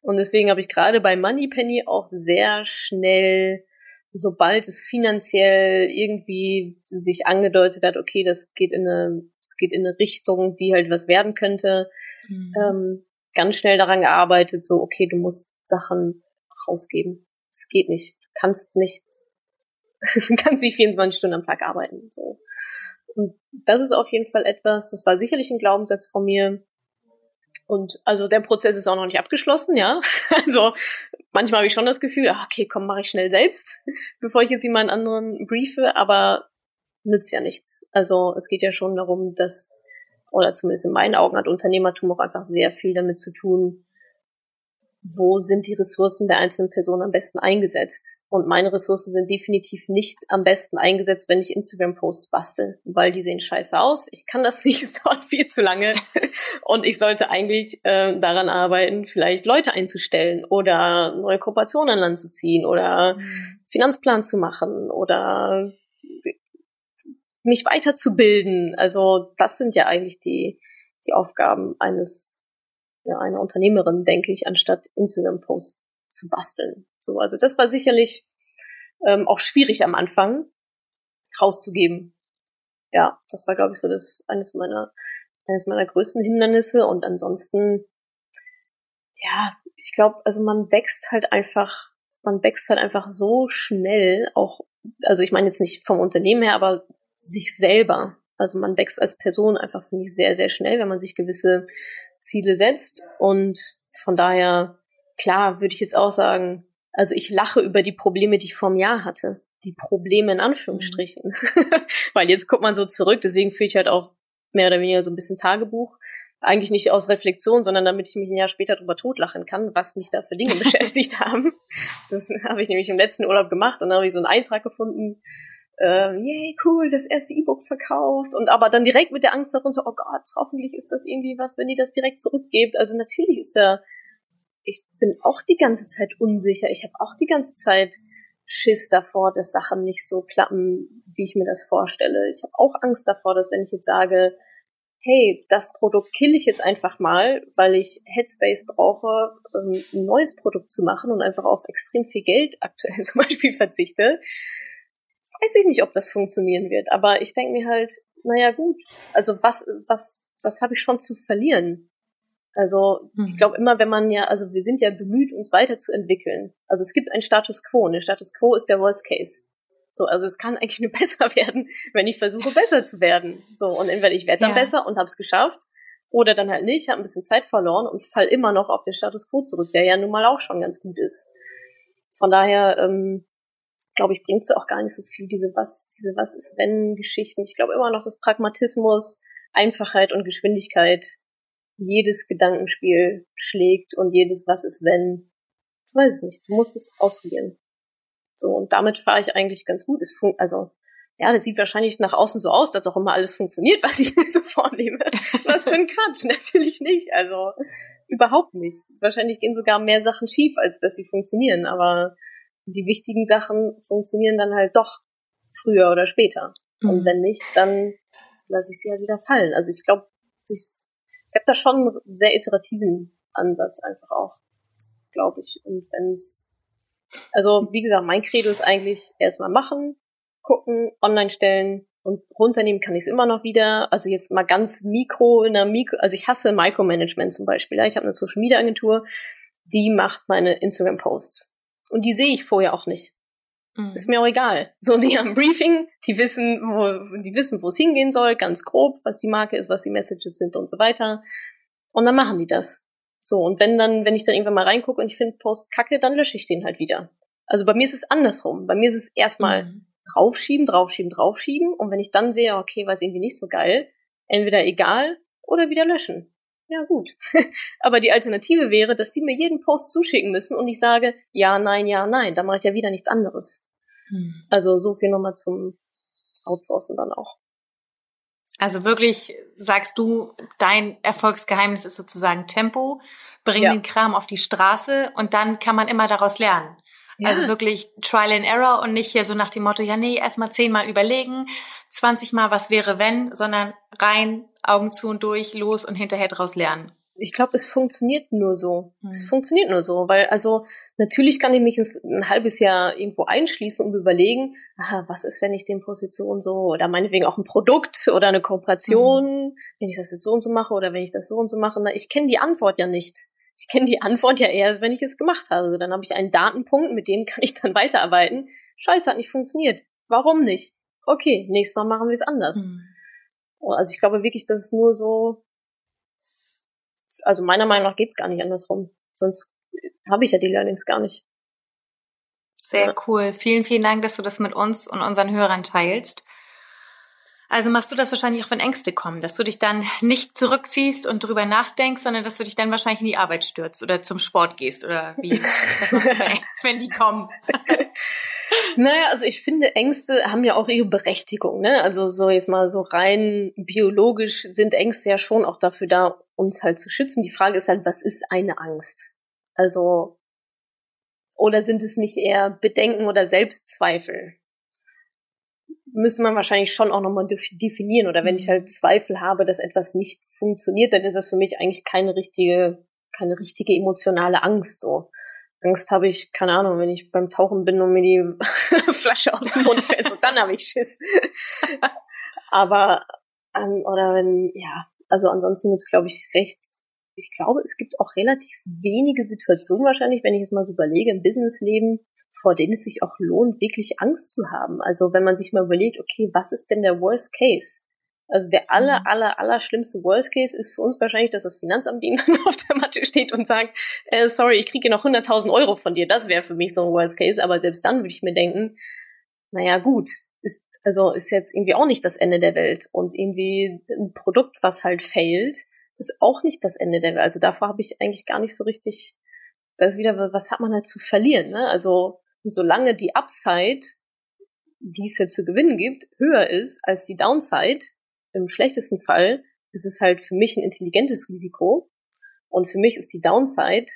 Und deswegen habe ich gerade bei Moneypenny auch sehr schnell sobald es finanziell irgendwie sich angedeutet hat, okay, das geht in eine, es geht in eine Richtung, die halt was werden könnte, mhm. ähm, ganz schnell daran gearbeitet, so, okay, du musst Sachen rausgeben. Es geht nicht. Du kannst nicht, <laughs> du kannst nicht 24 Stunden am Tag arbeiten, so. Und das ist auf jeden Fall etwas, das war sicherlich ein Glaubenssatz von mir. Und also der Prozess ist auch noch nicht abgeschlossen, ja. <laughs> Also manchmal habe ich schon das Gefühl, ach, okay, komm, mache ich schnell selbst, <laughs> bevor ich jetzt jemand anderen briefe, aber nützt ja nichts. Also es geht ja schon darum, dass oder zumindest in meinen Augen hat Unternehmertum auch einfach sehr viel damit zu tun, wo sind die Ressourcen der einzelnen Person am besten eingesetzt. Und meine Ressourcen sind definitiv nicht am besten eingesetzt, wenn ich Instagram-Posts bastel, weil die sehen scheiße aus. Ich kann das <laughs> nicht, es dauert viel zu lange. Und ich sollte eigentlich äh, daran arbeiten, vielleicht Leute einzustellen oder neue Kooperationen an Land zu ziehen oder mhm. Finanzplan zu machen oder mich weiterzubilden. Also das sind ja eigentlich die, die Aufgaben eines, einer Unternehmerin, denke ich, anstatt Instagram-Posts zu basteln. So, also das war sicherlich ähm, auch schwierig am Anfang rauszugeben. Ja, das war, glaube ich, so das eines meiner eines meiner größten Hindernisse. Und ansonsten, ja, ich glaube, also man wächst halt einfach, man wächst halt einfach so schnell, auch, also ich meine jetzt nicht vom Unternehmen her, aber sich selber. Also man wächst als Person einfach, finde ich, sehr, sehr schnell, wenn man sich gewisse Ziele setzt. Und von daher, klar, würde ich jetzt auch sagen, also ich lache über die Probleme, die ich vor einem Jahr hatte. Die Probleme in Anführungsstrichen. Mhm. <laughs> Weil jetzt guckt man so zurück, deswegen führe ich halt auch mehr oder weniger so ein bisschen Tagebuch. Eigentlich nicht aus Reflexion, sondern damit ich mich ein Jahr später drüber totlachen kann, was mich da für Dinge <laughs> beschäftigt haben. Das habe ich nämlich im letzten Urlaub gemacht und dann habe ich so einen Eintrag gefunden, äh, yay, cool, das erste E-Book verkauft und aber dann direkt mit der Angst darunter, oh Gott, hoffentlich ist das irgendwie was, wenn die das direkt zurückgebt. Also natürlich ist da, ich bin auch die ganze Zeit unsicher. Ich habe auch die ganze Zeit Schiss davor, dass Sachen nicht so klappen, wie ich mir das vorstelle. Ich habe auch Angst davor, dass wenn ich jetzt sage, hey, das Produkt kill ich jetzt einfach mal, weil ich Headspace brauche, um ein neues Produkt zu machen und einfach auf extrem viel Geld <laughs> aktuell zum Beispiel verzichte, weiß ich nicht, ob das funktionieren wird. Aber ich denke mir halt, naja gut, also was, was, was habe ich schon zu verlieren? Also mhm. ich glaube immer, wenn man ja, also wir sind ja bemüht, uns weiterzuentwickeln. Also es gibt einen Status quo und der Status quo ist der Worst Case. So, also es kann eigentlich <laughs> nur besser werden, wenn ich versuche, besser zu werden. So, und entweder ich werde dann ja. besser und habe es geschafft, oder dann halt nicht, habe ein bisschen Zeit verloren und fall immer noch auf den Status quo zurück, der ja nun mal auch schon ganz gut ist. Von daher, ähm, glaube ich, bringt es auch gar nicht so viel, diese was, diese was ist wenn Geschichten. Ich glaube immer noch, dass Pragmatismus, Einfachheit und Geschwindigkeit jedes Gedankenspiel schlägt und jedes was ist wenn. Ich weiß es nicht. Du musst es ausprobieren. So, und damit fahre ich eigentlich ganz gut. Es fun also, ja, das sieht wahrscheinlich nach außen so aus, dass auch immer alles funktioniert, was ich <laughs> mir so vornehme. Was für ein Quatsch. <laughs> Natürlich nicht. Also, überhaupt nicht. Wahrscheinlich gehen sogar mehr Sachen schief, als dass sie funktionieren. Aber die wichtigen Sachen funktionieren dann halt doch früher oder später. Mhm. Und wenn nicht, dann lasse ich sie halt wieder fallen. Also ich glaube, ich, ich habe da schon einen sehr iterativen Ansatz einfach auch, glaube ich. Und wenn es, also wie gesagt, mein Credo ist eigentlich erstmal machen, gucken, online stellen, und runternehmen kann ich es immer noch wieder. Also jetzt mal ganz mikro in der Mikro, also ich hasse Micromanagement zum Beispiel. Ja. Ich habe eine Social Media Agentur, die macht meine Instagram Posts und die sehe ich vorher auch nicht. Mhm. Ist mir auch egal. So, die haben ein Briefing, die wissen, wo, die wissen, wo es hingehen soll, ganz grob, was die Marke ist, was die Messages sind und so weiter. Und dann machen die das. So, und wenn dann, wenn ich dann irgendwann mal reingucke und ich finde Post kacke, dann lösche ich den halt wieder. Also bei mir ist es andersrum. Bei mir ist es erstmal mhm. draufschieben, draufschieben, draufschieben. Und wenn ich dann sehe, okay, war es irgendwie nicht so geil, entweder egal oder wieder löschen. Ja, gut. <laughs> Aber die Alternative wäre, dass die mir jeden Post zuschicken müssen und ich sage, ja, nein, ja, nein. Da mache ich ja wieder nichts anderes. Mhm. Also so viel nochmal zum Outsourcen dann auch. Also wirklich sagst du, dein Erfolgsgeheimnis ist sozusagen Tempo, bring ja. den Kram auf die Straße und dann kann man immer daraus lernen. Ja. Also wirklich Trial and Error und nicht hier so nach dem Motto, ja nee, erstmal zehnmal überlegen, 20 Mal was wäre wenn, sondern rein, Augen zu und durch, los und hinterher draus lernen ich glaube, es funktioniert nur so. Mhm. Es funktioniert nur so, weil also natürlich kann ich mich ins, ein halbes Jahr irgendwo einschließen und überlegen, aha, was ist, wenn ich den Position so oder meinetwegen auch ein Produkt oder eine Kooperation, mhm. wenn ich das jetzt so und so mache oder wenn ich das so und so mache, na, ich kenne die Antwort ja nicht. Ich kenne die Antwort ja erst, wenn ich es gemacht habe. Also dann habe ich einen Datenpunkt, mit dem kann ich dann <laughs> weiterarbeiten. Scheiße, hat nicht funktioniert. Warum nicht? Okay, nächstes Mal machen wir es anders. Mhm. Also ich glaube wirklich, dass es nur so also meiner Meinung nach geht's gar nicht andersrum. Sonst habe ich ja die Learnings gar nicht. Sehr cool. Vielen, vielen Dank, dass du das mit uns und unseren Hörern teilst. Also machst du das wahrscheinlich auch, wenn Ängste kommen, dass du dich dann nicht zurückziehst und drüber nachdenkst, sondern dass du dich dann wahrscheinlich in die Arbeit stürzt oder zum Sport gehst oder wie? <laughs> Was machst du bei Ängsten, wenn die kommen? <laughs> naja, also ich finde, Ängste haben ja auch ihre Berechtigung, ne? Also so jetzt mal so rein biologisch sind Ängste ja schon auch dafür da, uns halt zu schützen. Die Frage ist halt, was ist eine Angst? Also, oder sind es nicht eher Bedenken oder Selbstzweifel? Müsste man wahrscheinlich schon auch nochmal definieren. Oder wenn ich halt mhm. Zweifel habe, dass etwas nicht funktioniert, dann ist das für mich eigentlich keine richtige, keine richtige emotionale Angst so. Angst habe ich, keine Ahnung, wenn ich beim Tauchen bin und mir die <laughs> Flasche aus dem Mund fällt, so dann habe ich Schiss. <laughs> Aber, ähm, oder wenn, ja, also ansonsten gibt's glaube ich, recht, ich glaube, es gibt auch relativ wenige Situationen wahrscheinlich, wenn ich es mal so überlege, im Businessleben, vor denen es sich auch lohnt, wirklich Angst zu haben. Also wenn man sich mal überlegt, okay, was ist denn der Worst Case? Also der aller, mhm. aller, aller schlimmste Worst Case ist für uns wahrscheinlich, dass das Finanzamt <laughs> ihnen auf der Matte steht und sagt, äh, sorry, ich kriege noch 100.000 Euro von dir. Das wäre für mich so ein Worst Case. Aber selbst dann würde ich mir denken, naja, gut, ist, also ist jetzt irgendwie auch nicht das Ende der Welt. Und irgendwie ein Produkt, was halt failt, ist auch nicht das Ende der Welt. Also davor habe ich eigentlich gar nicht so richtig, das ist wieder, was hat man halt zu verlieren, ne? Also solange die Upside, die es ja zu gewinnen gibt, höher ist als die Downside, im schlechtesten Fall ist es halt für mich ein intelligentes Risiko. Und für mich ist die Downside,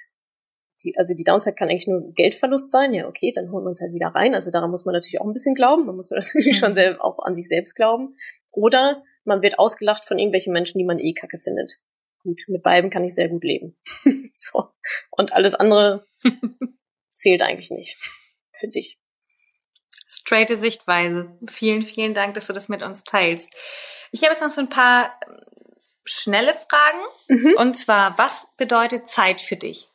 die, also die Downside kann eigentlich nur Geldverlust sein. Ja, okay, dann holen wir uns halt wieder rein. Also daran muss man natürlich auch ein bisschen glauben. Man muss <laughs> natürlich schon selber auch an sich selbst glauben. Oder man wird ausgelacht von irgendwelchen Menschen, die man eh kacke findet. Gut, mit beiden kann ich sehr gut leben. <laughs> so. Und alles andere <laughs> zählt eigentlich nicht finde ich. Straighte Sichtweise. Vielen, vielen Dank, dass du das mit uns teilst. Ich habe jetzt noch so ein paar ähm, schnelle Fragen. Mhm. Und zwar, was bedeutet Zeit für dich?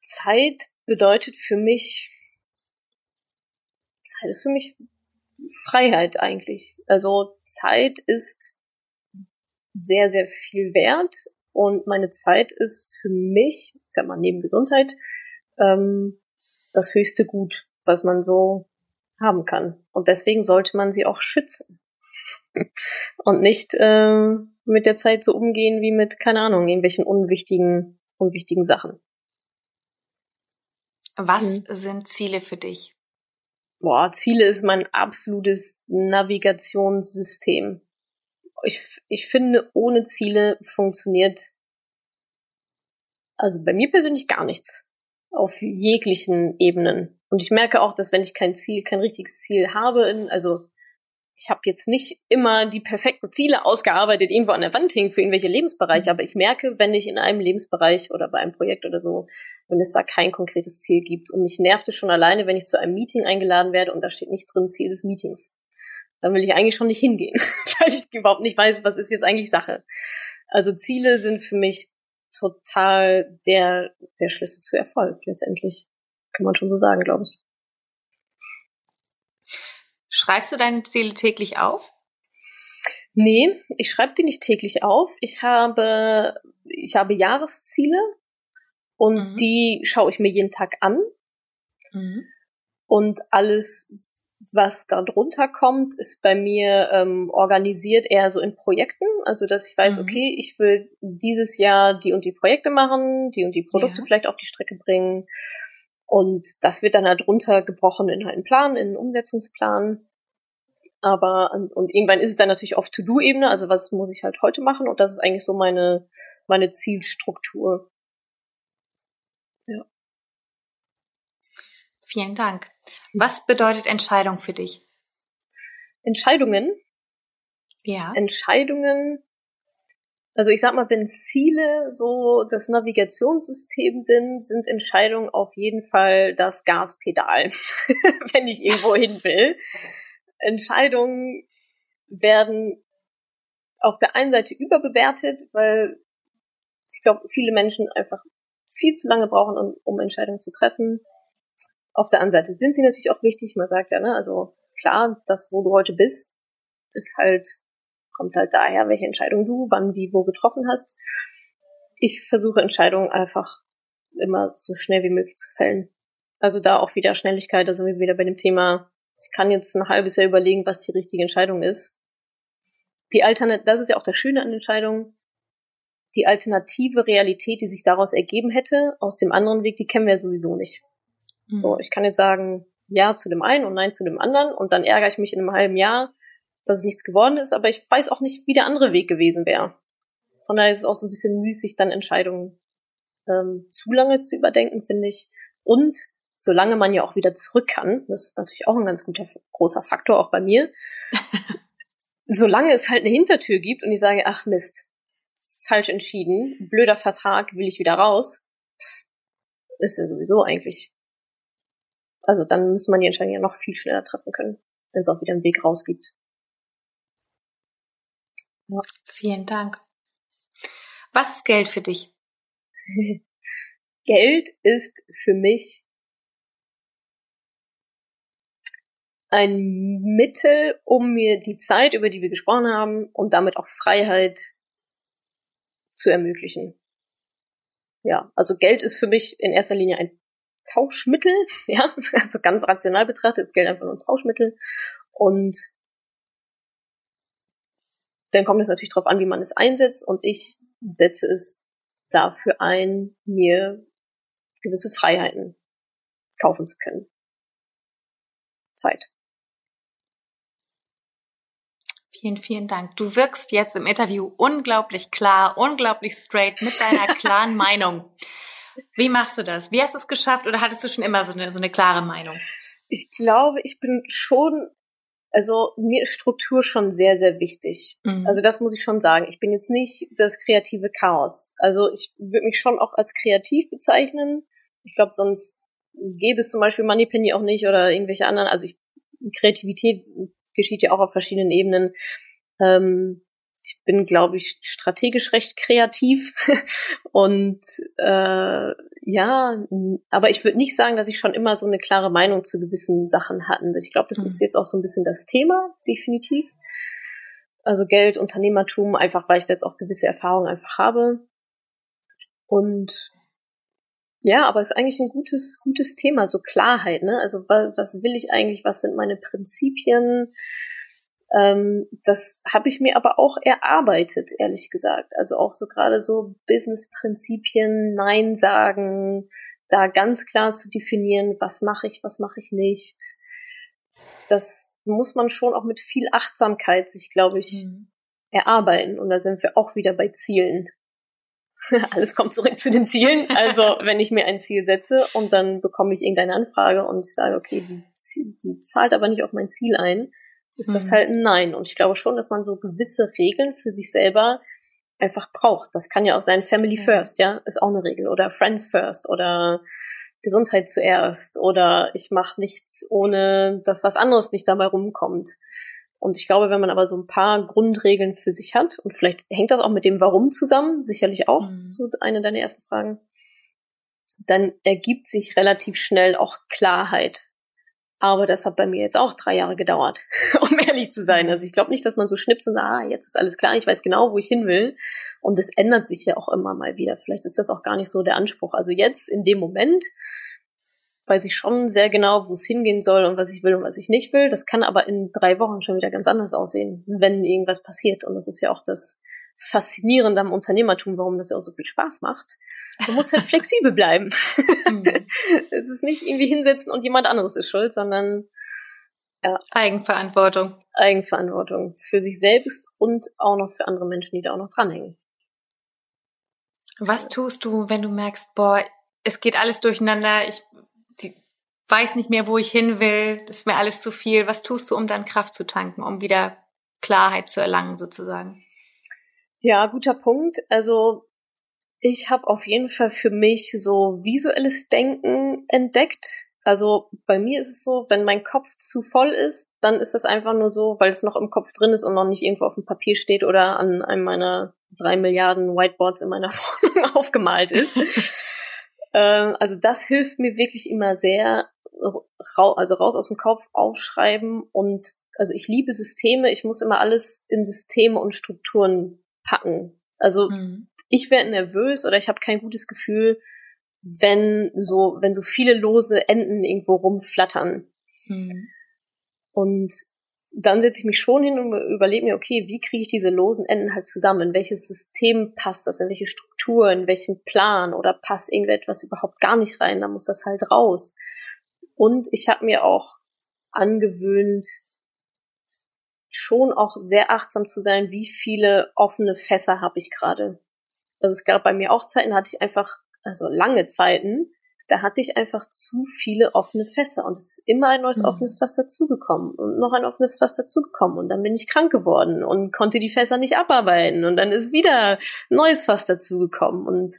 Zeit bedeutet für mich, Zeit ist für mich Freiheit eigentlich. Also Zeit ist sehr, sehr viel wert und meine Zeit ist für mich, ich sag mal, neben Gesundheit, ähm, das höchste Gut, was man so haben kann. Und deswegen sollte man sie auch schützen. <laughs> und nicht äh, mit der Zeit so umgehen wie mit, keine Ahnung, irgendwelchen unwichtigen, unwichtigen Sachen. Was mhm. sind Ziele für dich? Boah, Ziele ist mein absolutes Navigationssystem. Ich, ich finde, ohne Ziele funktioniert also bei mir persönlich gar nichts auf jeglichen Ebenen. Und ich merke auch, dass wenn ich kein Ziel, kein richtiges Ziel habe, in, also ich habe jetzt nicht immer die perfekten Ziele ausgearbeitet, irgendwo an der Wand hängen für irgendwelche Lebensbereiche, mhm. aber ich merke, wenn ich in einem Lebensbereich oder bei einem Projekt oder so, wenn es da kein konkretes Ziel gibt und mich nervt es schon alleine, wenn ich zu einem Meeting eingeladen werde und da steht nicht drin Ziel des Meetings. Dann will ich eigentlich schon nicht hingehen, <laughs> weil ich überhaupt nicht weiß, was ist jetzt eigentlich Sache. Also Ziele sind für mich total der, der Schlüssel zu Erfolg letztendlich. Kann man schon so sagen, glaube ich. Schreibst du deine Ziele täglich auf? Nee, ich schreibe die nicht täglich auf. Ich habe, ich habe Jahresziele und mhm. die schaue ich mir jeden Tag an. Mhm. Und alles, was da drunter kommt, ist bei mir ähm, organisiert eher so in Projekten. Also, dass ich weiß, mhm. okay, ich will dieses Jahr die und die Projekte machen, die und die Produkte ja. vielleicht auf die Strecke bringen. Und das wird dann halt runtergebrochen in einen Plan, in einen Umsetzungsplan. Aber, und irgendwann ist es dann natürlich auf To-Do-Ebene, also was muss ich halt heute machen? Und das ist eigentlich so meine, meine Zielstruktur. Ja. Vielen Dank. Was bedeutet Entscheidung für dich? Entscheidungen? Ja. Entscheidungen also ich sag mal, wenn Ziele so das Navigationssystem sind, sind Entscheidungen auf jeden Fall das Gaspedal, <laughs> wenn ich irgendwo hin will. Entscheidungen werden auf der einen Seite überbewertet, weil ich glaube, viele Menschen einfach viel zu lange brauchen, um, um Entscheidungen zu treffen. Auf der anderen Seite sind sie natürlich auch wichtig. Man sagt ja, ne, also klar, das, wo du heute bist, ist halt kommt halt daher, welche Entscheidung du wann, wie, wo getroffen hast. Ich versuche Entscheidungen einfach immer so schnell wie möglich zu fällen. Also da auch wieder Schnelligkeit, da sind wir wieder bei dem Thema, ich kann jetzt ein halbes Jahr überlegen, was die richtige Entscheidung ist. Die Alternat das ist ja auch das Schöne an Entscheidungen. Die alternative Realität, die sich daraus ergeben hätte, aus dem anderen Weg, die kennen wir sowieso nicht. Mhm. So, ich kann jetzt sagen, ja zu dem einen und nein zu dem anderen und dann ärgere ich mich in einem halben Jahr, dass es nichts geworden ist, aber ich weiß auch nicht, wie der andere Weg gewesen wäre. Von daher ist es auch so ein bisschen müßig, dann Entscheidungen ähm, zu lange zu überdenken, finde ich. Und solange man ja auch wieder zurück kann, das ist natürlich auch ein ganz guter, großer Faktor auch bei mir, <laughs> solange es halt eine Hintertür gibt und ich sage, ach Mist, falsch entschieden, blöder Vertrag, will ich wieder raus, ist ja sowieso eigentlich. Also dann muss man die Entscheidung ja noch viel schneller treffen können, wenn es auch wieder einen Weg raus gibt. Ja. Vielen Dank. Was ist Geld für dich? <laughs> Geld ist für mich ein Mittel, um mir die Zeit, über die wir gesprochen haben, und damit auch Freiheit zu ermöglichen. Ja, also Geld ist für mich in erster Linie ein Tauschmittel, <laughs> ja, also ganz rational betrachtet ist Geld einfach nur ein Tauschmittel und dann kommt es natürlich darauf an, wie man es einsetzt und ich setze es dafür ein, mir gewisse Freiheiten kaufen zu können. Zeit. Vielen, vielen Dank. Du wirkst jetzt im Interview unglaublich klar, unglaublich straight mit deiner klaren <laughs> Meinung. Wie machst du das? Wie hast du es geschafft oder hattest du schon immer so eine, so eine klare Meinung? Ich glaube, ich bin schon also mir ist Struktur schon sehr, sehr wichtig. Mhm. Also das muss ich schon sagen. Ich bin jetzt nicht das kreative Chaos. Also ich würde mich schon auch als kreativ bezeichnen. Ich glaube, sonst gäbe es zum Beispiel Moneypenny auch nicht oder irgendwelche anderen. Also ich, Kreativität geschieht ja auch auf verschiedenen Ebenen. Ähm, ich bin, glaube ich, strategisch recht kreativ <laughs> und äh, ja, aber ich würde nicht sagen, dass ich schon immer so eine klare Meinung zu gewissen Sachen hatten. Ich glaube, das mhm. ist jetzt auch so ein bisschen das Thema, definitiv. Also Geld, Unternehmertum, einfach weil ich jetzt auch gewisse Erfahrungen einfach habe. Und ja, aber es ist eigentlich ein gutes, gutes Thema, so Klarheit, ne? Also was, was will ich eigentlich, was sind meine Prinzipien? Ähm, das habe ich mir aber auch erarbeitet, ehrlich gesagt. Also auch so gerade so Business-Prinzipien, Nein sagen, da ganz klar zu definieren, was mache ich, was mache ich nicht. Das muss man schon auch mit viel Achtsamkeit sich, glaube ich, mhm. erarbeiten. Und da sind wir auch wieder bei Zielen. <laughs> Alles kommt zurück zu den Zielen. Also <laughs> wenn ich mir ein Ziel setze und dann bekomme ich irgendeine Anfrage und ich sage, okay, die, die zahlt aber nicht auf mein Ziel ein, ist mhm. das halt ein Nein. Und ich glaube schon, dass man so gewisse Regeln für sich selber einfach braucht. Das kann ja auch sein Family ja. First, ja, ist auch eine Regel. Oder Friends First oder Gesundheit zuerst oder ich mache nichts, ohne dass was anderes nicht dabei rumkommt. Und ich glaube, wenn man aber so ein paar Grundregeln für sich hat, und vielleicht hängt das auch mit dem Warum zusammen, sicherlich auch, mhm. so eine deiner ersten Fragen, dann ergibt sich relativ schnell auch Klarheit. Aber das hat bei mir jetzt auch drei Jahre gedauert, <laughs> um ehrlich zu sein. Also ich glaube nicht, dass man so schnippt und sagt, ah, jetzt ist alles klar, ich weiß genau, wo ich hin will. Und es ändert sich ja auch immer mal wieder. Vielleicht ist das auch gar nicht so der Anspruch. Also jetzt in dem Moment weiß ich schon sehr genau, wo es hingehen soll und was ich will und was ich nicht will. Das kann aber in drei Wochen schon wieder ganz anders aussehen, wenn irgendwas passiert. Und das ist ja auch das Faszinierende am Unternehmertum, warum das ja auch so viel Spaß macht. Man muss halt <laughs> flexibel bleiben. Mhm. <laughs> es ist nicht irgendwie hinsetzen und jemand anderes ist schuld, sondern ja. Eigenverantwortung. Eigenverantwortung für sich selbst und auch noch für andere Menschen, die da auch noch dranhängen. Was tust du, wenn du merkst, boah, es geht alles durcheinander, ich weiß nicht mehr, wo ich hin will, das ist mir alles zu viel. Was tust du, um dann Kraft zu tanken, um wieder Klarheit zu erlangen, sozusagen? Ja, guter Punkt. Also ich habe auf jeden Fall für mich so visuelles Denken entdeckt. Also bei mir ist es so, wenn mein Kopf zu voll ist, dann ist das einfach nur so, weil es noch im Kopf drin ist und noch nicht irgendwo auf dem Papier steht oder an einem meiner drei Milliarden Whiteboards in meiner <laughs> Wohnung aufgemalt ist. <laughs> ähm, also das hilft mir wirklich immer sehr, also raus aus dem Kopf aufschreiben und also ich liebe Systeme, ich muss immer alles in Systeme und Strukturen packen. Also mhm. ich werde nervös oder ich habe kein gutes Gefühl, wenn so, wenn so viele lose Enden irgendwo rumflattern. Mhm. Und dann setze ich mich schon hin und überlege mir, okay, wie kriege ich diese losen Enden halt zusammen? In welches System passt das? In welche Struktur? In welchen Plan? Oder passt irgendetwas überhaupt gar nicht rein? Da muss das halt raus. Und ich habe mir auch angewöhnt, schon auch sehr achtsam zu sein, wie viele offene Fässer habe ich gerade. Also es gab bei mir auch Zeiten, da hatte ich einfach, also lange Zeiten, da hatte ich einfach zu viele offene Fässer und es ist immer ein neues mhm. offenes Fass dazugekommen und noch ein offenes Fass dazugekommen und dann bin ich krank geworden und konnte die Fässer nicht abarbeiten und dann ist wieder ein neues Fass dazugekommen und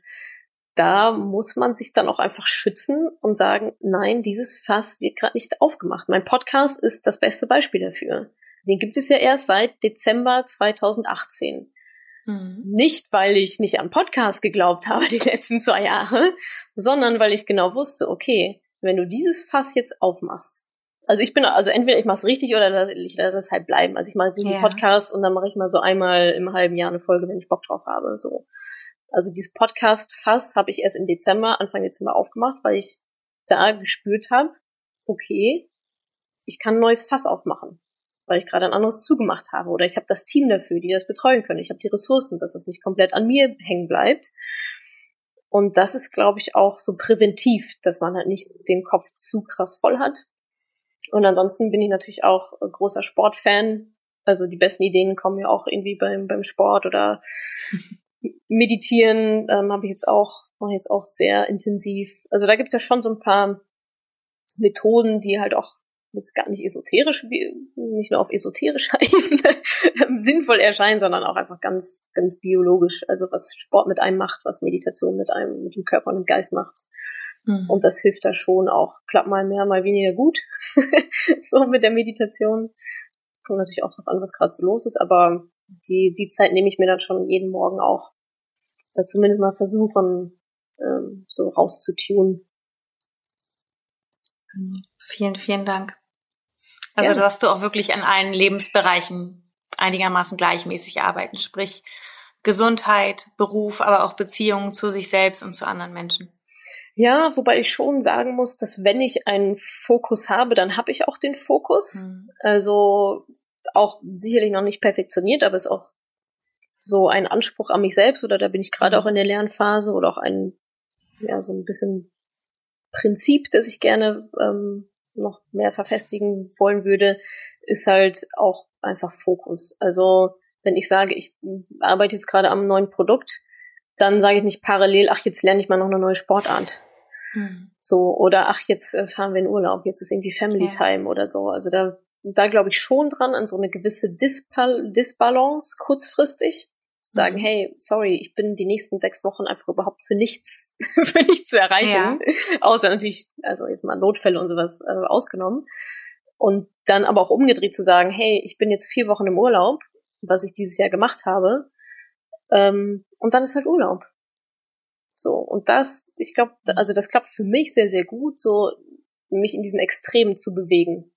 da muss man sich dann auch einfach schützen und sagen, nein, dieses Fass wird gerade nicht aufgemacht. Mein Podcast ist das beste Beispiel dafür. Den gibt es ja erst seit Dezember 2018. Mhm. Nicht, weil ich nicht am Podcast geglaubt habe die letzten zwei Jahre, sondern weil ich genau wusste, okay, wenn du dieses Fass jetzt aufmachst, also ich bin, also entweder ich mache es richtig oder ich lasse es halt bleiben. Also ich mache jetzt einen Podcast und dann mache ich mal so einmal im halben Jahr eine Folge, wenn ich Bock drauf habe. So. Also dieses Podcast-Fass habe ich erst im Dezember, Anfang Dezember aufgemacht, weil ich da gespürt habe, okay, ich kann ein neues Fass aufmachen, weil ich gerade ein anderes zugemacht habe oder ich habe das Team dafür, die das betreuen können. Ich habe die Ressourcen, dass das nicht komplett an mir hängen bleibt. Und das ist, glaube ich, auch so präventiv, dass man halt nicht den Kopf zu krass voll hat. Und ansonsten bin ich natürlich auch großer Sportfan. Also die besten Ideen kommen ja auch irgendwie beim, beim Sport oder <laughs> Meditieren ähm, habe ich jetzt auch, mache jetzt auch sehr intensiv. Also da gibt's ja schon so ein paar Methoden, die halt auch jetzt gar nicht esoterisch, nicht nur auf esoterischer <laughs> Ebene sinnvoll erscheinen, sondern auch einfach ganz, ganz biologisch. Also was Sport mit einem macht, was Meditation mit einem, mit dem Körper und dem Geist macht. Mhm. Und das hilft da schon auch. Klappt mal mehr, mal weniger gut. <laughs> so mit der Meditation. Kommt natürlich auch drauf an, was gerade so los ist, aber die, die Zeit nehme ich mir dann schon jeden Morgen auch. Da zumindest mal versuchen, ähm, so rauszutun. Vielen, vielen Dank. Also, ja. dass du auch wirklich an allen Lebensbereichen einigermaßen gleichmäßig arbeiten, sprich Gesundheit, Beruf, aber auch Beziehungen zu sich selbst und zu anderen Menschen. Ja, wobei ich schon sagen muss, dass wenn ich einen Fokus habe, dann habe ich auch den Fokus. Mhm. Also auch sicherlich noch nicht perfektioniert, aber ist auch so ein Anspruch an mich selbst oder da bin ich gerade mhm. auch in der Lernphase oder auch ein, ja, so ein bisschen Prinzip, das ich gerne ähm, noch mehr verfestigen wollen würde, ist halt auch einfach Fokus. Also wenn ich sage, ich arbeite jetzt gerade am neuen Produkt, dann sage ich nicht parallel, ach, jetzt lerne ich mal noch eine neue Sportart. Mhm. So, oder ach, jetzt äh, fahren wir in Urlaub, jetzt ist irgendwie Family ja. Time oder so. Also da da glaube ich schon dran an so eine gewisse Dispal Disbalance kurzfristig. Zu sagen, hey, sorry, ich bin die nächsten sechs Wochen einfach überhaupt für nichts, <laughs> für nichts zu erreichen. Ja. Außer natürlich, also jetzt mal Notfälle und sowas äh, ausgenommen. Und dann aber auch umgedreht zu sagen, hey, ich bin jetzt vier Wochen im Urlaub, was ich dieses Jahr gemacht habe. Ähm, und dann ist halt Urlaub. So, und das, ich glaube, also das klappt für mich sehr, sehr gut, so mich in diesen Extremen zu bewegen.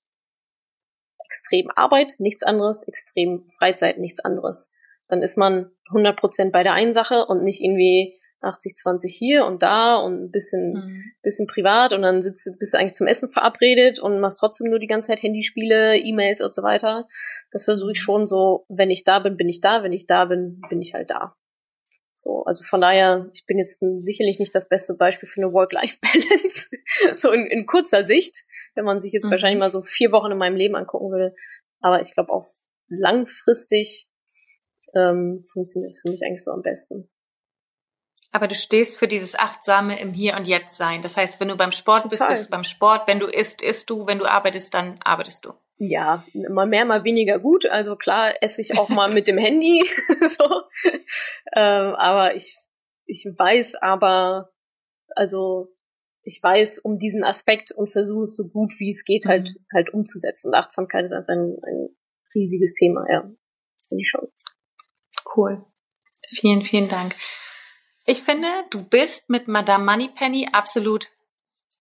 Extrem Arbeit, nichts anderes, extrem Freizeit, nichts anderes. Dann ist man 100% bei der einen Sache und nicht irgendwie 80, 20 hier und da und ein bisschen, mhm. bisschen privat und dann sitzt, bist du eigentlich zum Essen verabredet und machst trotzdem nur die ganze Zeit Handyspiele, E-Mails und so weiter. Das versuche ich mhm. schon so, wenn ich da bin, bin ich da, wenn ich da bin, bin ich halt da. So, also von daher, ich bin jetzt sicherlich nicht das beste Beispiel für eine Work-Life-Balance, <laughs> so in, in kurzer Sicht, wenn man sich jetzt mhm. wahrscheinlich mal so vier Wochen in meinem Leben angucken würde. Aber ich glaube, auf langfristig ähm, funktioniert es für mich eigentlich so am besten. Aber du stehst für dieses achtsame im Hier und Jetzt sein. Das heißt, wenn du beim Sport Total. bist, bist du beim Sport. Wenn du isst, isst du. Wenn du arbeitest, dann arbeitest du. Ja, mal mehr, mal weniger gut. Also klar esse ich auch mal mit dem Handy. <laughs> so. Ähm, aber ich, ich weiß aber, also ich weiß um diesen Aspekt und versuche es so gut wie es geht halt mhm. halt umzusetzen. Und Achtsamkeit ist einfach ein, ein riesiges Thema, ja. Finde ich schon. Cool. Vielen, vielen Dank. Ich finde, du bist mit Madame Moneypenny absolut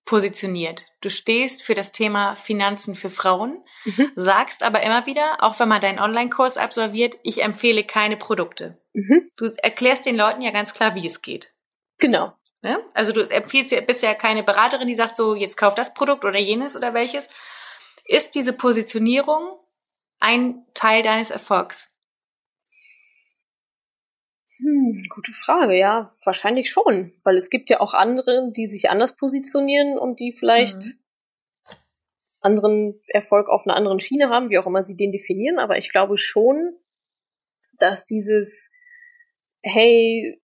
positioniert. Du stehst für das Thema Finanzen für Frauen, mhm. sagst aber immer wieder, auch wenn man deinen Online-Kurs absolviert, ich empfehle keine Produkte. Mhm. Du erklärst den Leuten ja ganz klar, wie es geht. Genau. Ja? Also du empfiehlst ja, bist ja keine Beraterin, die sagt so, jetzt kauf das Produkt oder jenes oder welches. Ist diese Positionierung ein Teil deines Erfolgs? Hm, gute Frage, ja, wahrscheinlich schon, weil es gibt ja auch andere, die sich anders positionieren und die vielleicht mhm. anderen Erfolg auf einer anderen Schiene haben, wie auch immer sie den definieren, aber ich glaube schon, dass dieses hey,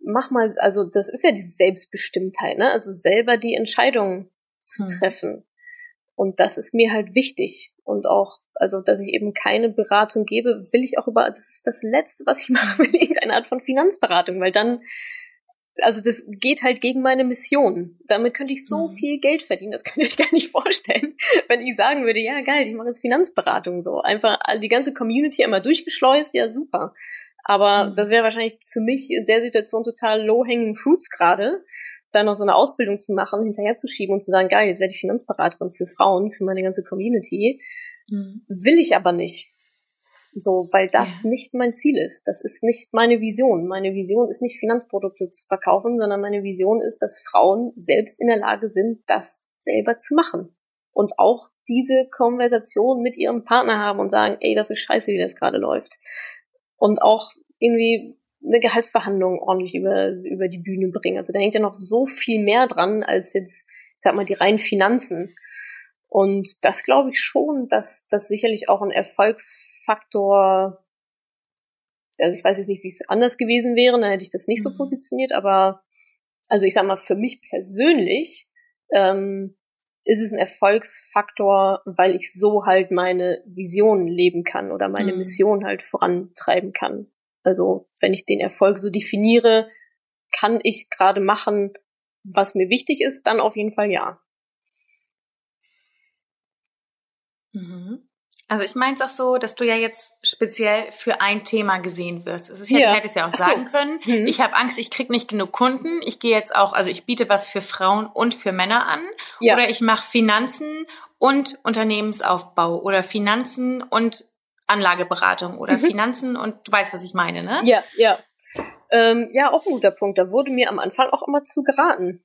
mach mal, also das ist ja diese Selbstbestimmtheit, ne? Also selber die Entscheidung zu mhm. treffen. Und das ist mir halt wichtig. Und auch also dass ich eben keine Beratung gebe, will ich auch über, das ist das Letzte, was ich <laughs> mache, will irgendeine Art von Finanzberatung, weil dann, also das geht halt gegen meine Mission. Damit könnte ich so mhm. viel Geld verdienen, das <laughs> könnte ich gar nicht vorstellen, wenn ich sagen würde, ja geil, ich mache jetzt Finanzberatung so. Einfach die ganze Community einmal durchgeschleust, ja super. Aber mhm. das wäre wahrscheinlich für mich in der Situation total low-hanging fruits gerade, da noch so eine Ausbildung zu machen, hinterher zu schieben und zu sagen, geil, jetzt werde ich Finanzberaterin für Frauen, für meine ganze Community. Mhm. Will ich aber nicht. So, weil das ja. nicht mein Ziel ist. Das ist nicht meine Vision. Meine Vision ist nicht Finanzprodukte zu verkaufen, sondern meine Vision ist, dass Frauen selbst in der Lage sind, das selber zu machen. Und auch diese Konversation mit ihrem Partner haben und sagen, ey, das ist scheiße, wie das gerade läuft. Und auch irgendwie eine Gehaltsverhandlung ordentlich über, über die Bühne bringen. Also da hängt ja noch so viel mehr dran, als jetzt, ich sag mal, die reinen Finanzen. Und das glaube ich schon, dass das sicherlich auch ein Erfolgsfaktor, also ich weiß jetzt nicht, wie es anders gewesen wäre, dann hätte ich das nicht mhm. so positioniert, aber also ich sag mal, für mich persönlich ähm, ist es ein Erfolgsfaktor, weil ich so halt meine Vision leben kann oder meine mhm. Mission halt vorantreiben kann. Also wenn ich den Erfolg so definiere, kann ich gerade machen, was mir wichtig ist, dann auf jeden Fall ja. Mhm. Also ich meine es auch so, dass du ja jetzt speziell für ein Thema gesehen wirst. Es ist ja, ja. du hättest ja auch so. sagen können, mhm. ich habe Angst, ich krieg nicht genug Kunden. Ich gehe jetzt auch, also ich biete was für Frauen und für Männer an. Ja. Oder ich mache Finanzen und Unternehmensaufbau oder Finanzen und Anlageberatung oder mhm. Finanzen und du weißt, was ich meine, ne? Ja, ja. Ähm, ja, auch ein guter Punkt. Da wurde mir am Anfang auch immer zu geraten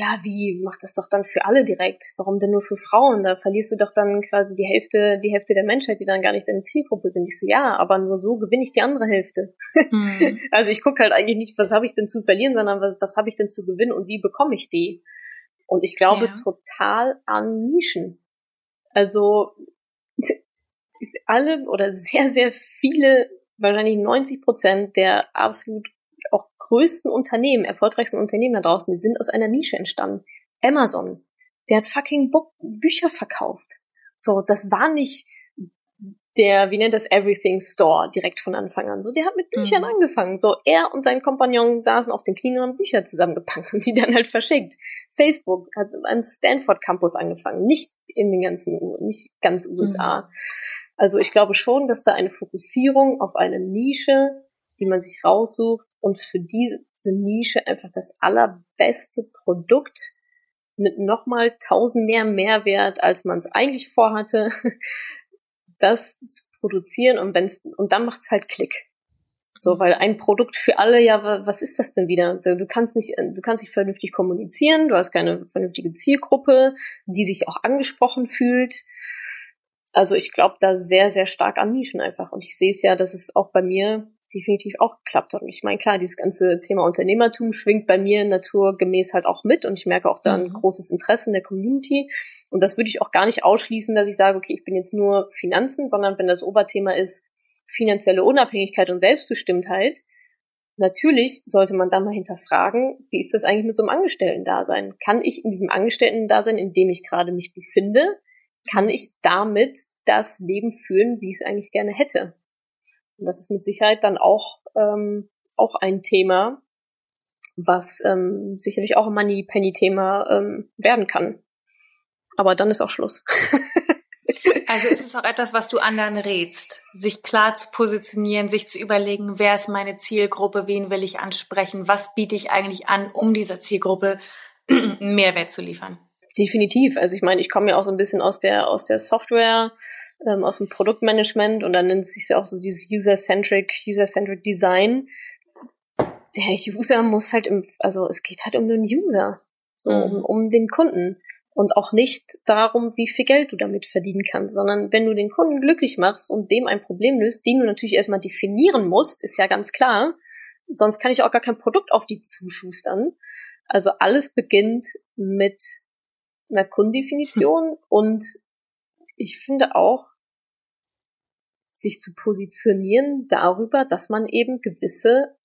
ja, wie, mach das doch dann für alle direkt. Warum denn nur für Frauen? Da verlierst du doch dann quasi die Hälfte, die Hälfte der Menschheit, die dann gar nicht deine Zielgruppe sind. Ich so, ja, aber nur so gewinne ich die andere Hälfte. Mhm. <laughs> also ich gucke halt eigentlich nicht, was habe ich denn zu verlieren, sondern was, was habe ich denn zu gewinnen und wie bekomme ich die? Und ich glaube ja. total an Nischen. Also <laughs> alle oder sehr, sehr viele, wahrscheinlich 90 Prozent der absolut auch größten Unternehmen, erfolgreichsten Unternehmen da draußen, die sind aus einer Nische entstanden. Amazon, der hat fucking Bo Bücher verkauft. So, das war nicht der, wie nennt das, Everything Store direkt von Anfang an. So, der hat mit Büchern mhm. angefangen. So, er und sein Kompagnon saßen auf den Knien und haben Bücher zusammengepackt und die dann halt verschickt. Facebook hat am Stanford Campus angefangen, nicht in den ganzen, nicht ganz USA. Mhm. Also ich glaube schon, dass da eine Fokussierung auf eine Nische, die man sich raussucht und für diese Nische einfach das allerbeste Produkt mit nochmal tausend mehr Mehrwert, als man es eigentlich vorhatte, <laughs> das zu produzieren und wenn's, und dann macht's halt Klick. So, weil ein Produkt für alle, ja, was ist das denn wieder? Du kannst nicht, du kannst nicht vernünftig kommunizieren, du hast keine vernünftige Zielgruppe, die sich auch angesprochen fühlt. Also ich glaube da sehr, sehr stark an Nischen einfach. Und ich sehe es ja, dass es auch bei mir definitiv auch geklappt hat. Und ich meine, klar, dieses ganze Thema Unternehmertum schwingt bei mir naturgemäß halt auch mit und ich merke auch da ein mhm. großes Interesse in der Community. Und das würde ich auch gar nicht ausschließen, dass ich sage, okay, ich bin jetzt nur Finanzen, sondern wenn das Oberthema ist finanzielle Unabhängigkeit und Selbstbestimmtheit, natürlich sollte man da mal hinterfragen, wie ist das eigentlich mit so einem Angestellten-Dasein? Kann ich in diesem Angestellten-Dasein, in dem ich gerade mich befinde, kann ich damit das Leben führen, wie ich es eigentlich gerne hätte? Und das ist mit Sicherheit dann auch, ähm, auch ein Thema, was ähm, sicherlich auch ein Money-Penny-Thema ähm, werden kann. Aber dann ist auch Schluss. <laughs> also ist es auch etwas, was du anderen rätst, sich klar zu positionieren, sich zu überlegen, wer ist meine Zielgruppe, wen will ich ansprechen, was biete ich eigentlich an, um dieser Zielgruppe <clears throat> Mehrwert zu liefern. Definitiv. Also ich meine, ich komme ja auch so ein bisschen aus der aus der Software ähm, aus dem Produktmanagement und dann nennt sich ja auch so dieses User-Centric, User-Centric Design. Der User muss halt im, also es geht halt um den User, so mhm. um, um den Kunden und auch nicht darum, wie viel Geld du damit verdienen kannst, sondern wenn du den Kunden glücklich machst und dem ein Problem löst, den du natürlich erstmal definieren musst, ist ja ganz klar. Sonst kann ich auch gar kein Produkt auf die zuschustern. Also alles beginnt mit einer Kundendefinition <laughs> und ich finde auch, sich zu positionieren darüber, dass man eben gewisse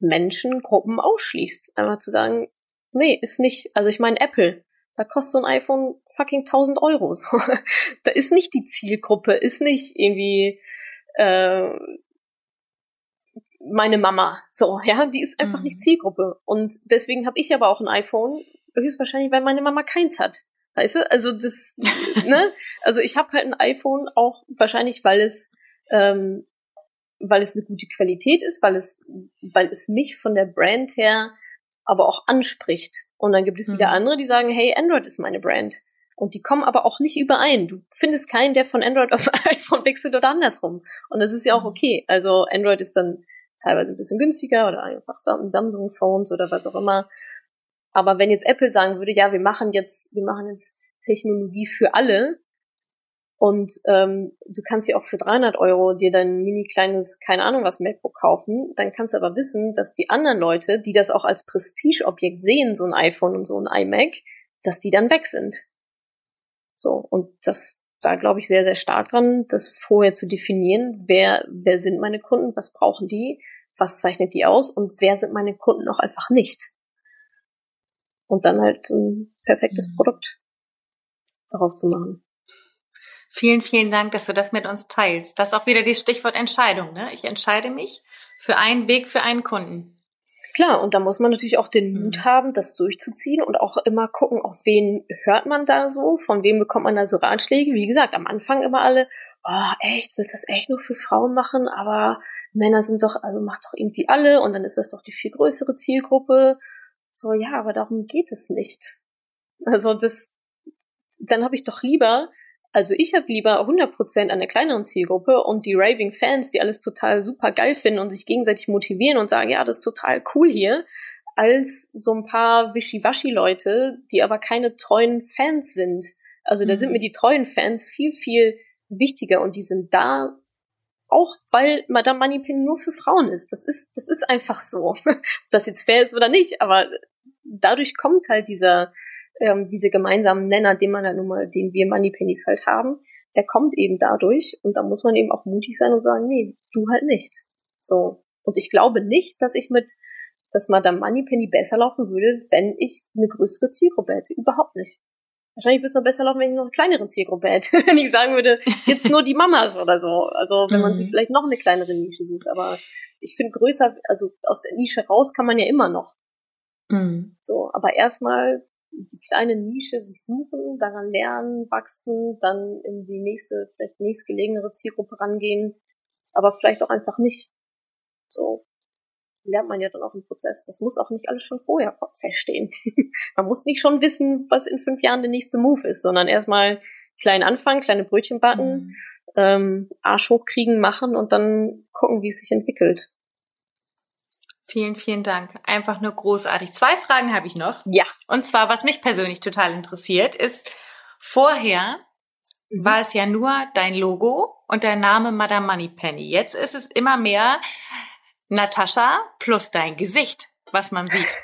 Menschengruppen ausschließt. Einmal zu sagen, nee, ist nicht, also ich meine Apple, da kostet so ein iPhone fucking 1000 Euro. <laughs> So. da ist nicht die Zielgruppe, ist nicht irgendwie äh, meine Mama. So, ja, die ist einfach mhm. nicht Zielgruppe. Und deswegen habe ich aber auch ein iPhone, höchstwahrscheinlich, weil meine Mama keins hat. Weißt du? Also das, <laughs> ne? Also ich habe halt ein iPhone auch wahrscheinlich, weil es, ähm, weil es eine gute Qualität ist, weil es, weil es mich von der Brand her aber auch anspricht. Und dann gibt es wieder mhm. andere, die sagen, hey, Android ist meine Brand. Und die kommen aber auch nicht überein. Du findest keinen, der von Android auf <laughs> iPhone wechselt oder andersrum. Und das ist ja auch mhm. okay. Also Android ist dann teilweise ein bisschen günstiger oder einfach Samsung-Phones oder was auch immer. Aber wenn jetzt Apple sagen würde, ja, wir machen jetzt, wir machen jetzt Technologie für alle und ähm, du kannst ja auch für 300 Euro dir dein mini kleines, keine Ahnung was MacBook kaufen, dann kannst du aber wissen, dass die anderen Leute, die das auch als Prestigeobjekt sehen, so ein iPhone und so ein iMac, dass die dann weg sind. So und das da glaube ich sehr sehr stark dran, das vorher zu definieren, wer wer sind meine Kunden, was brauchen die, was zeichnet die aus und wer sind meine Kunden auch einfach nicht und dann halt ein perfektes mhm. Produkt darauf zu machen. Vielen, vielen Dank, dass du das mit uns teilst. Das ist auch wieder das Stichwort Entscheidung. Ne? Ich entscheide mich für einen Weg, für einen Kunden. Klar, und da muss man natürlich auch den Mut mhm. haben, das durchzuziehen und auch immer gucken, auf wen hört man da so, von wem bekommt man da so Ratschläge. Wie gesagt, am Anfang immer alle, oh, echt, willst du das echt nur für Frauen machen? Aber Männer sind doch, also macht doch irgendwie alle und dann ist das doch die viel größere Zielgruppe. So, ja, aber darum geht es nicht. Also das, dann habe ich doch lieber, also ich habe lieber 100% an der kleineren Zielgruppe und die raving Fans, die alles total super geil finden und sich gegenseitig motivieren und sagen, ja, das ist total cool hier, als so ein paar Wischiwaschi-Leute, die aber keine treuen Fans sind. Also da mhm. sind mir die treuen Fans viel, viel wichtiger und die sind da auch weil Madame Moneypenny nur für Frauen ist. Das ist, das ist einfach so. <laughs> Ob das jetzt fair ist oder nicht, aber dadurch kommt halt dieser, ähm, diese gemeinsamen Nenner, den man ja nun mal, den wir Moneypennies halt haben, der kommt eben dadurch und da muss man eben auch mutig sein und sagen, nee, du halt nicht. So. Und ich glaube nicht, dass ich mit, dass Madame Moneypenny besser laufen würde, wenn ich eine größere Zielgruppe hätte. Überhaupt nicht. Wahrscheinlich würde es noch besser laufen, wenn ich noch eine kleinere Zielgruppe hätte. <laughs> wenn ich sagen würde, jetzt nur die Mamas oder so. Also wenn man sich mhm. vielleicht noch eine kleinere Nische sucht. Aber ich finde größer, also aus der Nische raus kann man ja immer noch. Mhm. So, aber erstmal die kleine Nische sich suchen, daran lernen, wachsen, dann in die nächste, vielleicht nächstgelegenere Zielgruppe rangehen, aber vielleicht auch einfach nicht. So lernt man ja dann auch im Prozess. Das muss auch nicht alles schon vorher feststehen. <laughs> man muss nicht schon wissen, was in fünf Jahren der nächste Move ist, sondern erstmal klein anfangen, kleine Brötchen backen, mhm. ähm, Arsch hochkriegen, machen und dann gucken, wie es sich entwickelt. Vielen, vielen Dank. Einfach nur großartig. Zwei Fragen habe ich noch. Ja. Und zwar, was mich persönlich total interessiert, ist, vorher mhm. war es ja nur dein Logo und dein Name Madame Moneypenny. Jetzt ist es immer mehr Natascha plus dein Gesicht, was man sieht.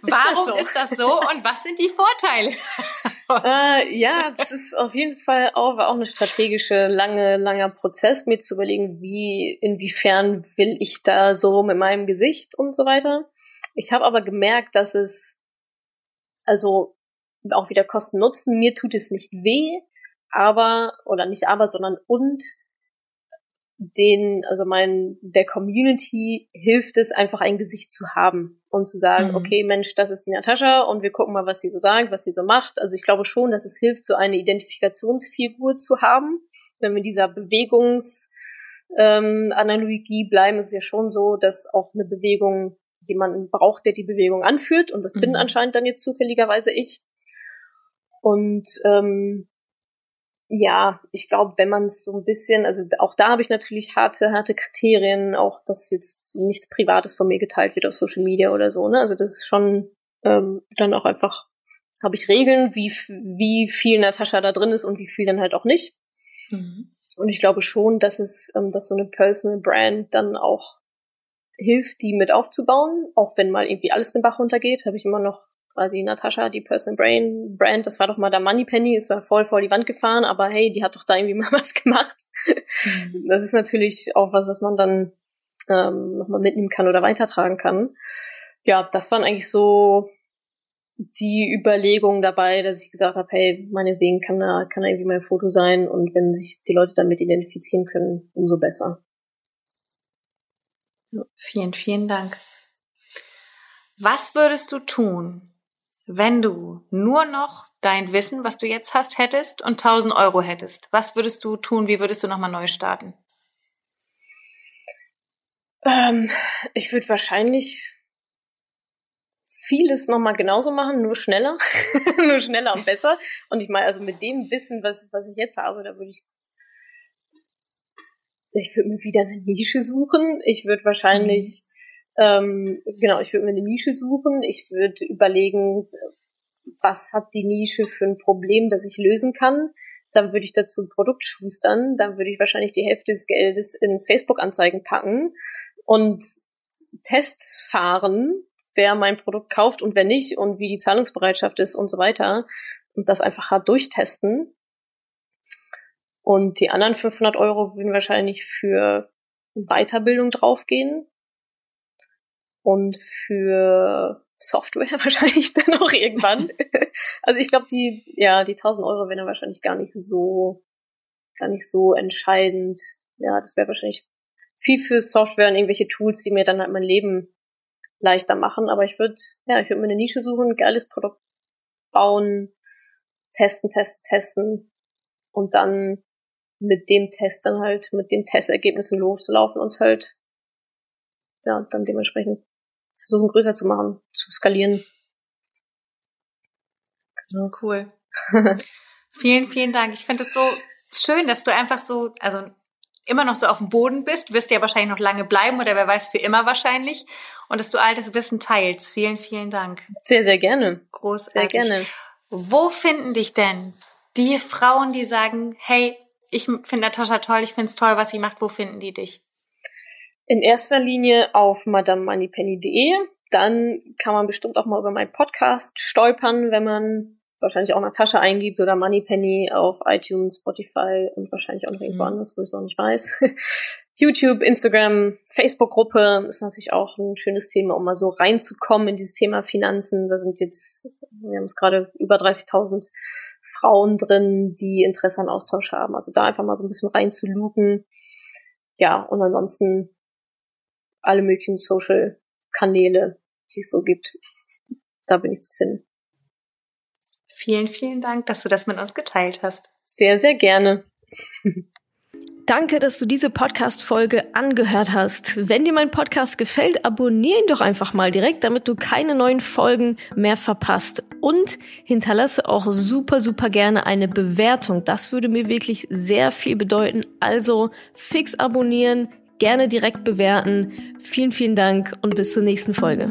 Warum <laughs> ist das, so? ist das so und was sind die Vorteile? <laughs> äh, ja, das ist auf jeden Fall auch, war auch eine strategische, lange, langer Prozess, mir zu überlegen, wie, inwiefern will ich da so mit meinem Gesicht und so weiter. Ich habe aber gemerkt, dass es, also auch wieder Kosten nutzen, mir tut es nicht weh, aber, oder nicht aber, sondern und den, also mein, der Community hilft es einfach ein Gesicht zu haben und zu sagen, mhm. okay, Mensch, das ist die Natascha und wir gucken mal, was sie so sagt, was sie so macht. Also ich glaube schon, dass es hilft, so eine Identifikationsfigur zu haben. Wenn wir dieser Bewegungsanalogie ähm, bleiben, ist es ja schon so, dass auch eine Bewegung jemanden braucht, der die Bewegung anführt und das mhm. bin anscheinend dann jetzt zufälligerweise ich. Und ähm, ja, ich glaube, wenn man es so ein bisschen, also auch da habe ich natürlich harte, harte Kriterien, auch dass jetzt nichts Privates von mir geteilt wird auf Social Media oder so, ne? Also das ist schon ähm, dann auch einfach, habe ich Regeln, wie, wie viel Natascha da drin ist und wie viel dann halt auch nicht. Mhm. Und ich glaube schon, dass es, ähm, dass so eine Personal Brand dann auch hilft, die mit aufzubauen, auch wenn mal irgendwie alles den Bach runtergeht, habe ich immer noch quasi Natascha, die Person Brain Brand, das war doch mal der Moneypenny, es war voll vor die Wand gefahren, aber hey, die hat doch da irgendwie <laughs> mal was gemacht. Mhm. Das ist natürlich auch was, was man dann ähm, nochmal mitnehmen kann oder weitertragen kann. Ja, das waren eigentlich so die Überlegungen dabei, dass ich gesagt habe, hey, meinetwegen kann da, kann da irgendwie mein Foto sein und wenn sich die Leute damit identifizieren können, umso besser. Ja. Vielen, vielen Dank. Was würdest du tun, wenn du nur noch dein Wissen, was du jetzt hast, hättest und 1000 Euro hättest, was würdest du tun? Wie würdest du nochmal neu starten? Ähm, ich würde wahrscheinlich vieles nochmal genauso machen, nur schneller. <laughs> nur schneller und besser. Und ich meine, also mit dem Wissen, was, was ich jetzt habe, da würde ich ich würde mir wieder eine Nische suchen. Ich würde wahrscheinlich mhm ähm, genau, ich würde mir eine Nische suchen. Ich würde überlegen, was hat die Nische für ein Problem, das ich lösen kann. Dann würde ich dazu ein Produkt schustern. Dann würde ich wahrscheinlich die Hälfte des Geldes in Facebook-Anzeigen packen und Tests fahren, wer mein Produkt kauft und wer nicht und wie die Zahlungsbereitschaft ist und so weiter. Und das einfach hart durchtesten. Und die anderen 500 Euro würden wahrscheinlich für Weiterbildung draufgehen und für Software <laughs> wahrscheinlich dann auch irgendwann. <laughs> also ich glaube, die, ja, die 1000 Euro wären dann wahrscheinlich gar nicht so, gar nicht so entscheidend. Ja, das wäre wahrscheinlich viel für Software und irgendwelche Tools, die mir dann halt mein Leben leichter machen. Aber ich würde, ja, ich würde mir eine Nische suchen, ein geiles Produkt bauen, testen, testen, testen und dann mit dem Test dann halt, mit den Testergebnissen loslaufen und es halt, ja, dann dementsprechend versuchen größer zu machen, zu skalieren. Genau. Cool. <laughs> vielen, vielen Dank. Ich finde es so schön, dass du einfach so, also immer noch so auf dem Boden bist, wirst ja wahrscheinlich noch lange bleiben oder wer weiß für immer wahrscheinlich und dass du all das Wissen teilst. Vielen, vielen Dank. Sehr, sehr gerne. Großartig. Sehr gerne. Wo finden dich denn die Frauen, die sagen, hey, ich finde Natascha toll, ich finde es toll, was sie macht, wo finden die dich? In erster Linie auf madamemoneypenny.de. Dann kann man bestimmt auch mal über meinen Podcast stolpern, wenn man wahrscheinlich auch Natascha eingibt oder Moneypenny auf iTunes, Spotify und wahrscheinlich auch noch irgendwo mhm. anders, wo ich es noch nicht weiß. <laughs> YouTube, Instagram, Facebook-Gruppe ist natürlich auch ein schönes Thema, um mal so reinzukommen in dieses Thema Finanzen. Da sind jetzt, wir haben es gerade über 30.000 Frauen drin, die Interesse an Austausch haben. Also da einfach mal so ein bisschen reinzuluken. Ja, und ansonsten alle möglichen Social-Kanäle, die es so gibt. Da bin ich zu finden. Vielen, vielen Dank, dass du das mit uns geteilt hast. Sehr, sehr gerne. <laughs> Danke, dass du diese Podcast-Folge angehört hast. Wenn dir mein Podcast gefällt, abonniere ihn doch einfach mal direkt, damit du keine neuen Folgen mehr verpasst. Und hinterlasse auch super, super gerne eine Bewertung. Das würde mir wirklich sehr viel bedeuten. Also fix abonnieren, gerne direkt bewerten. Vielen, vielen Dank und bis zur nächsten Folge.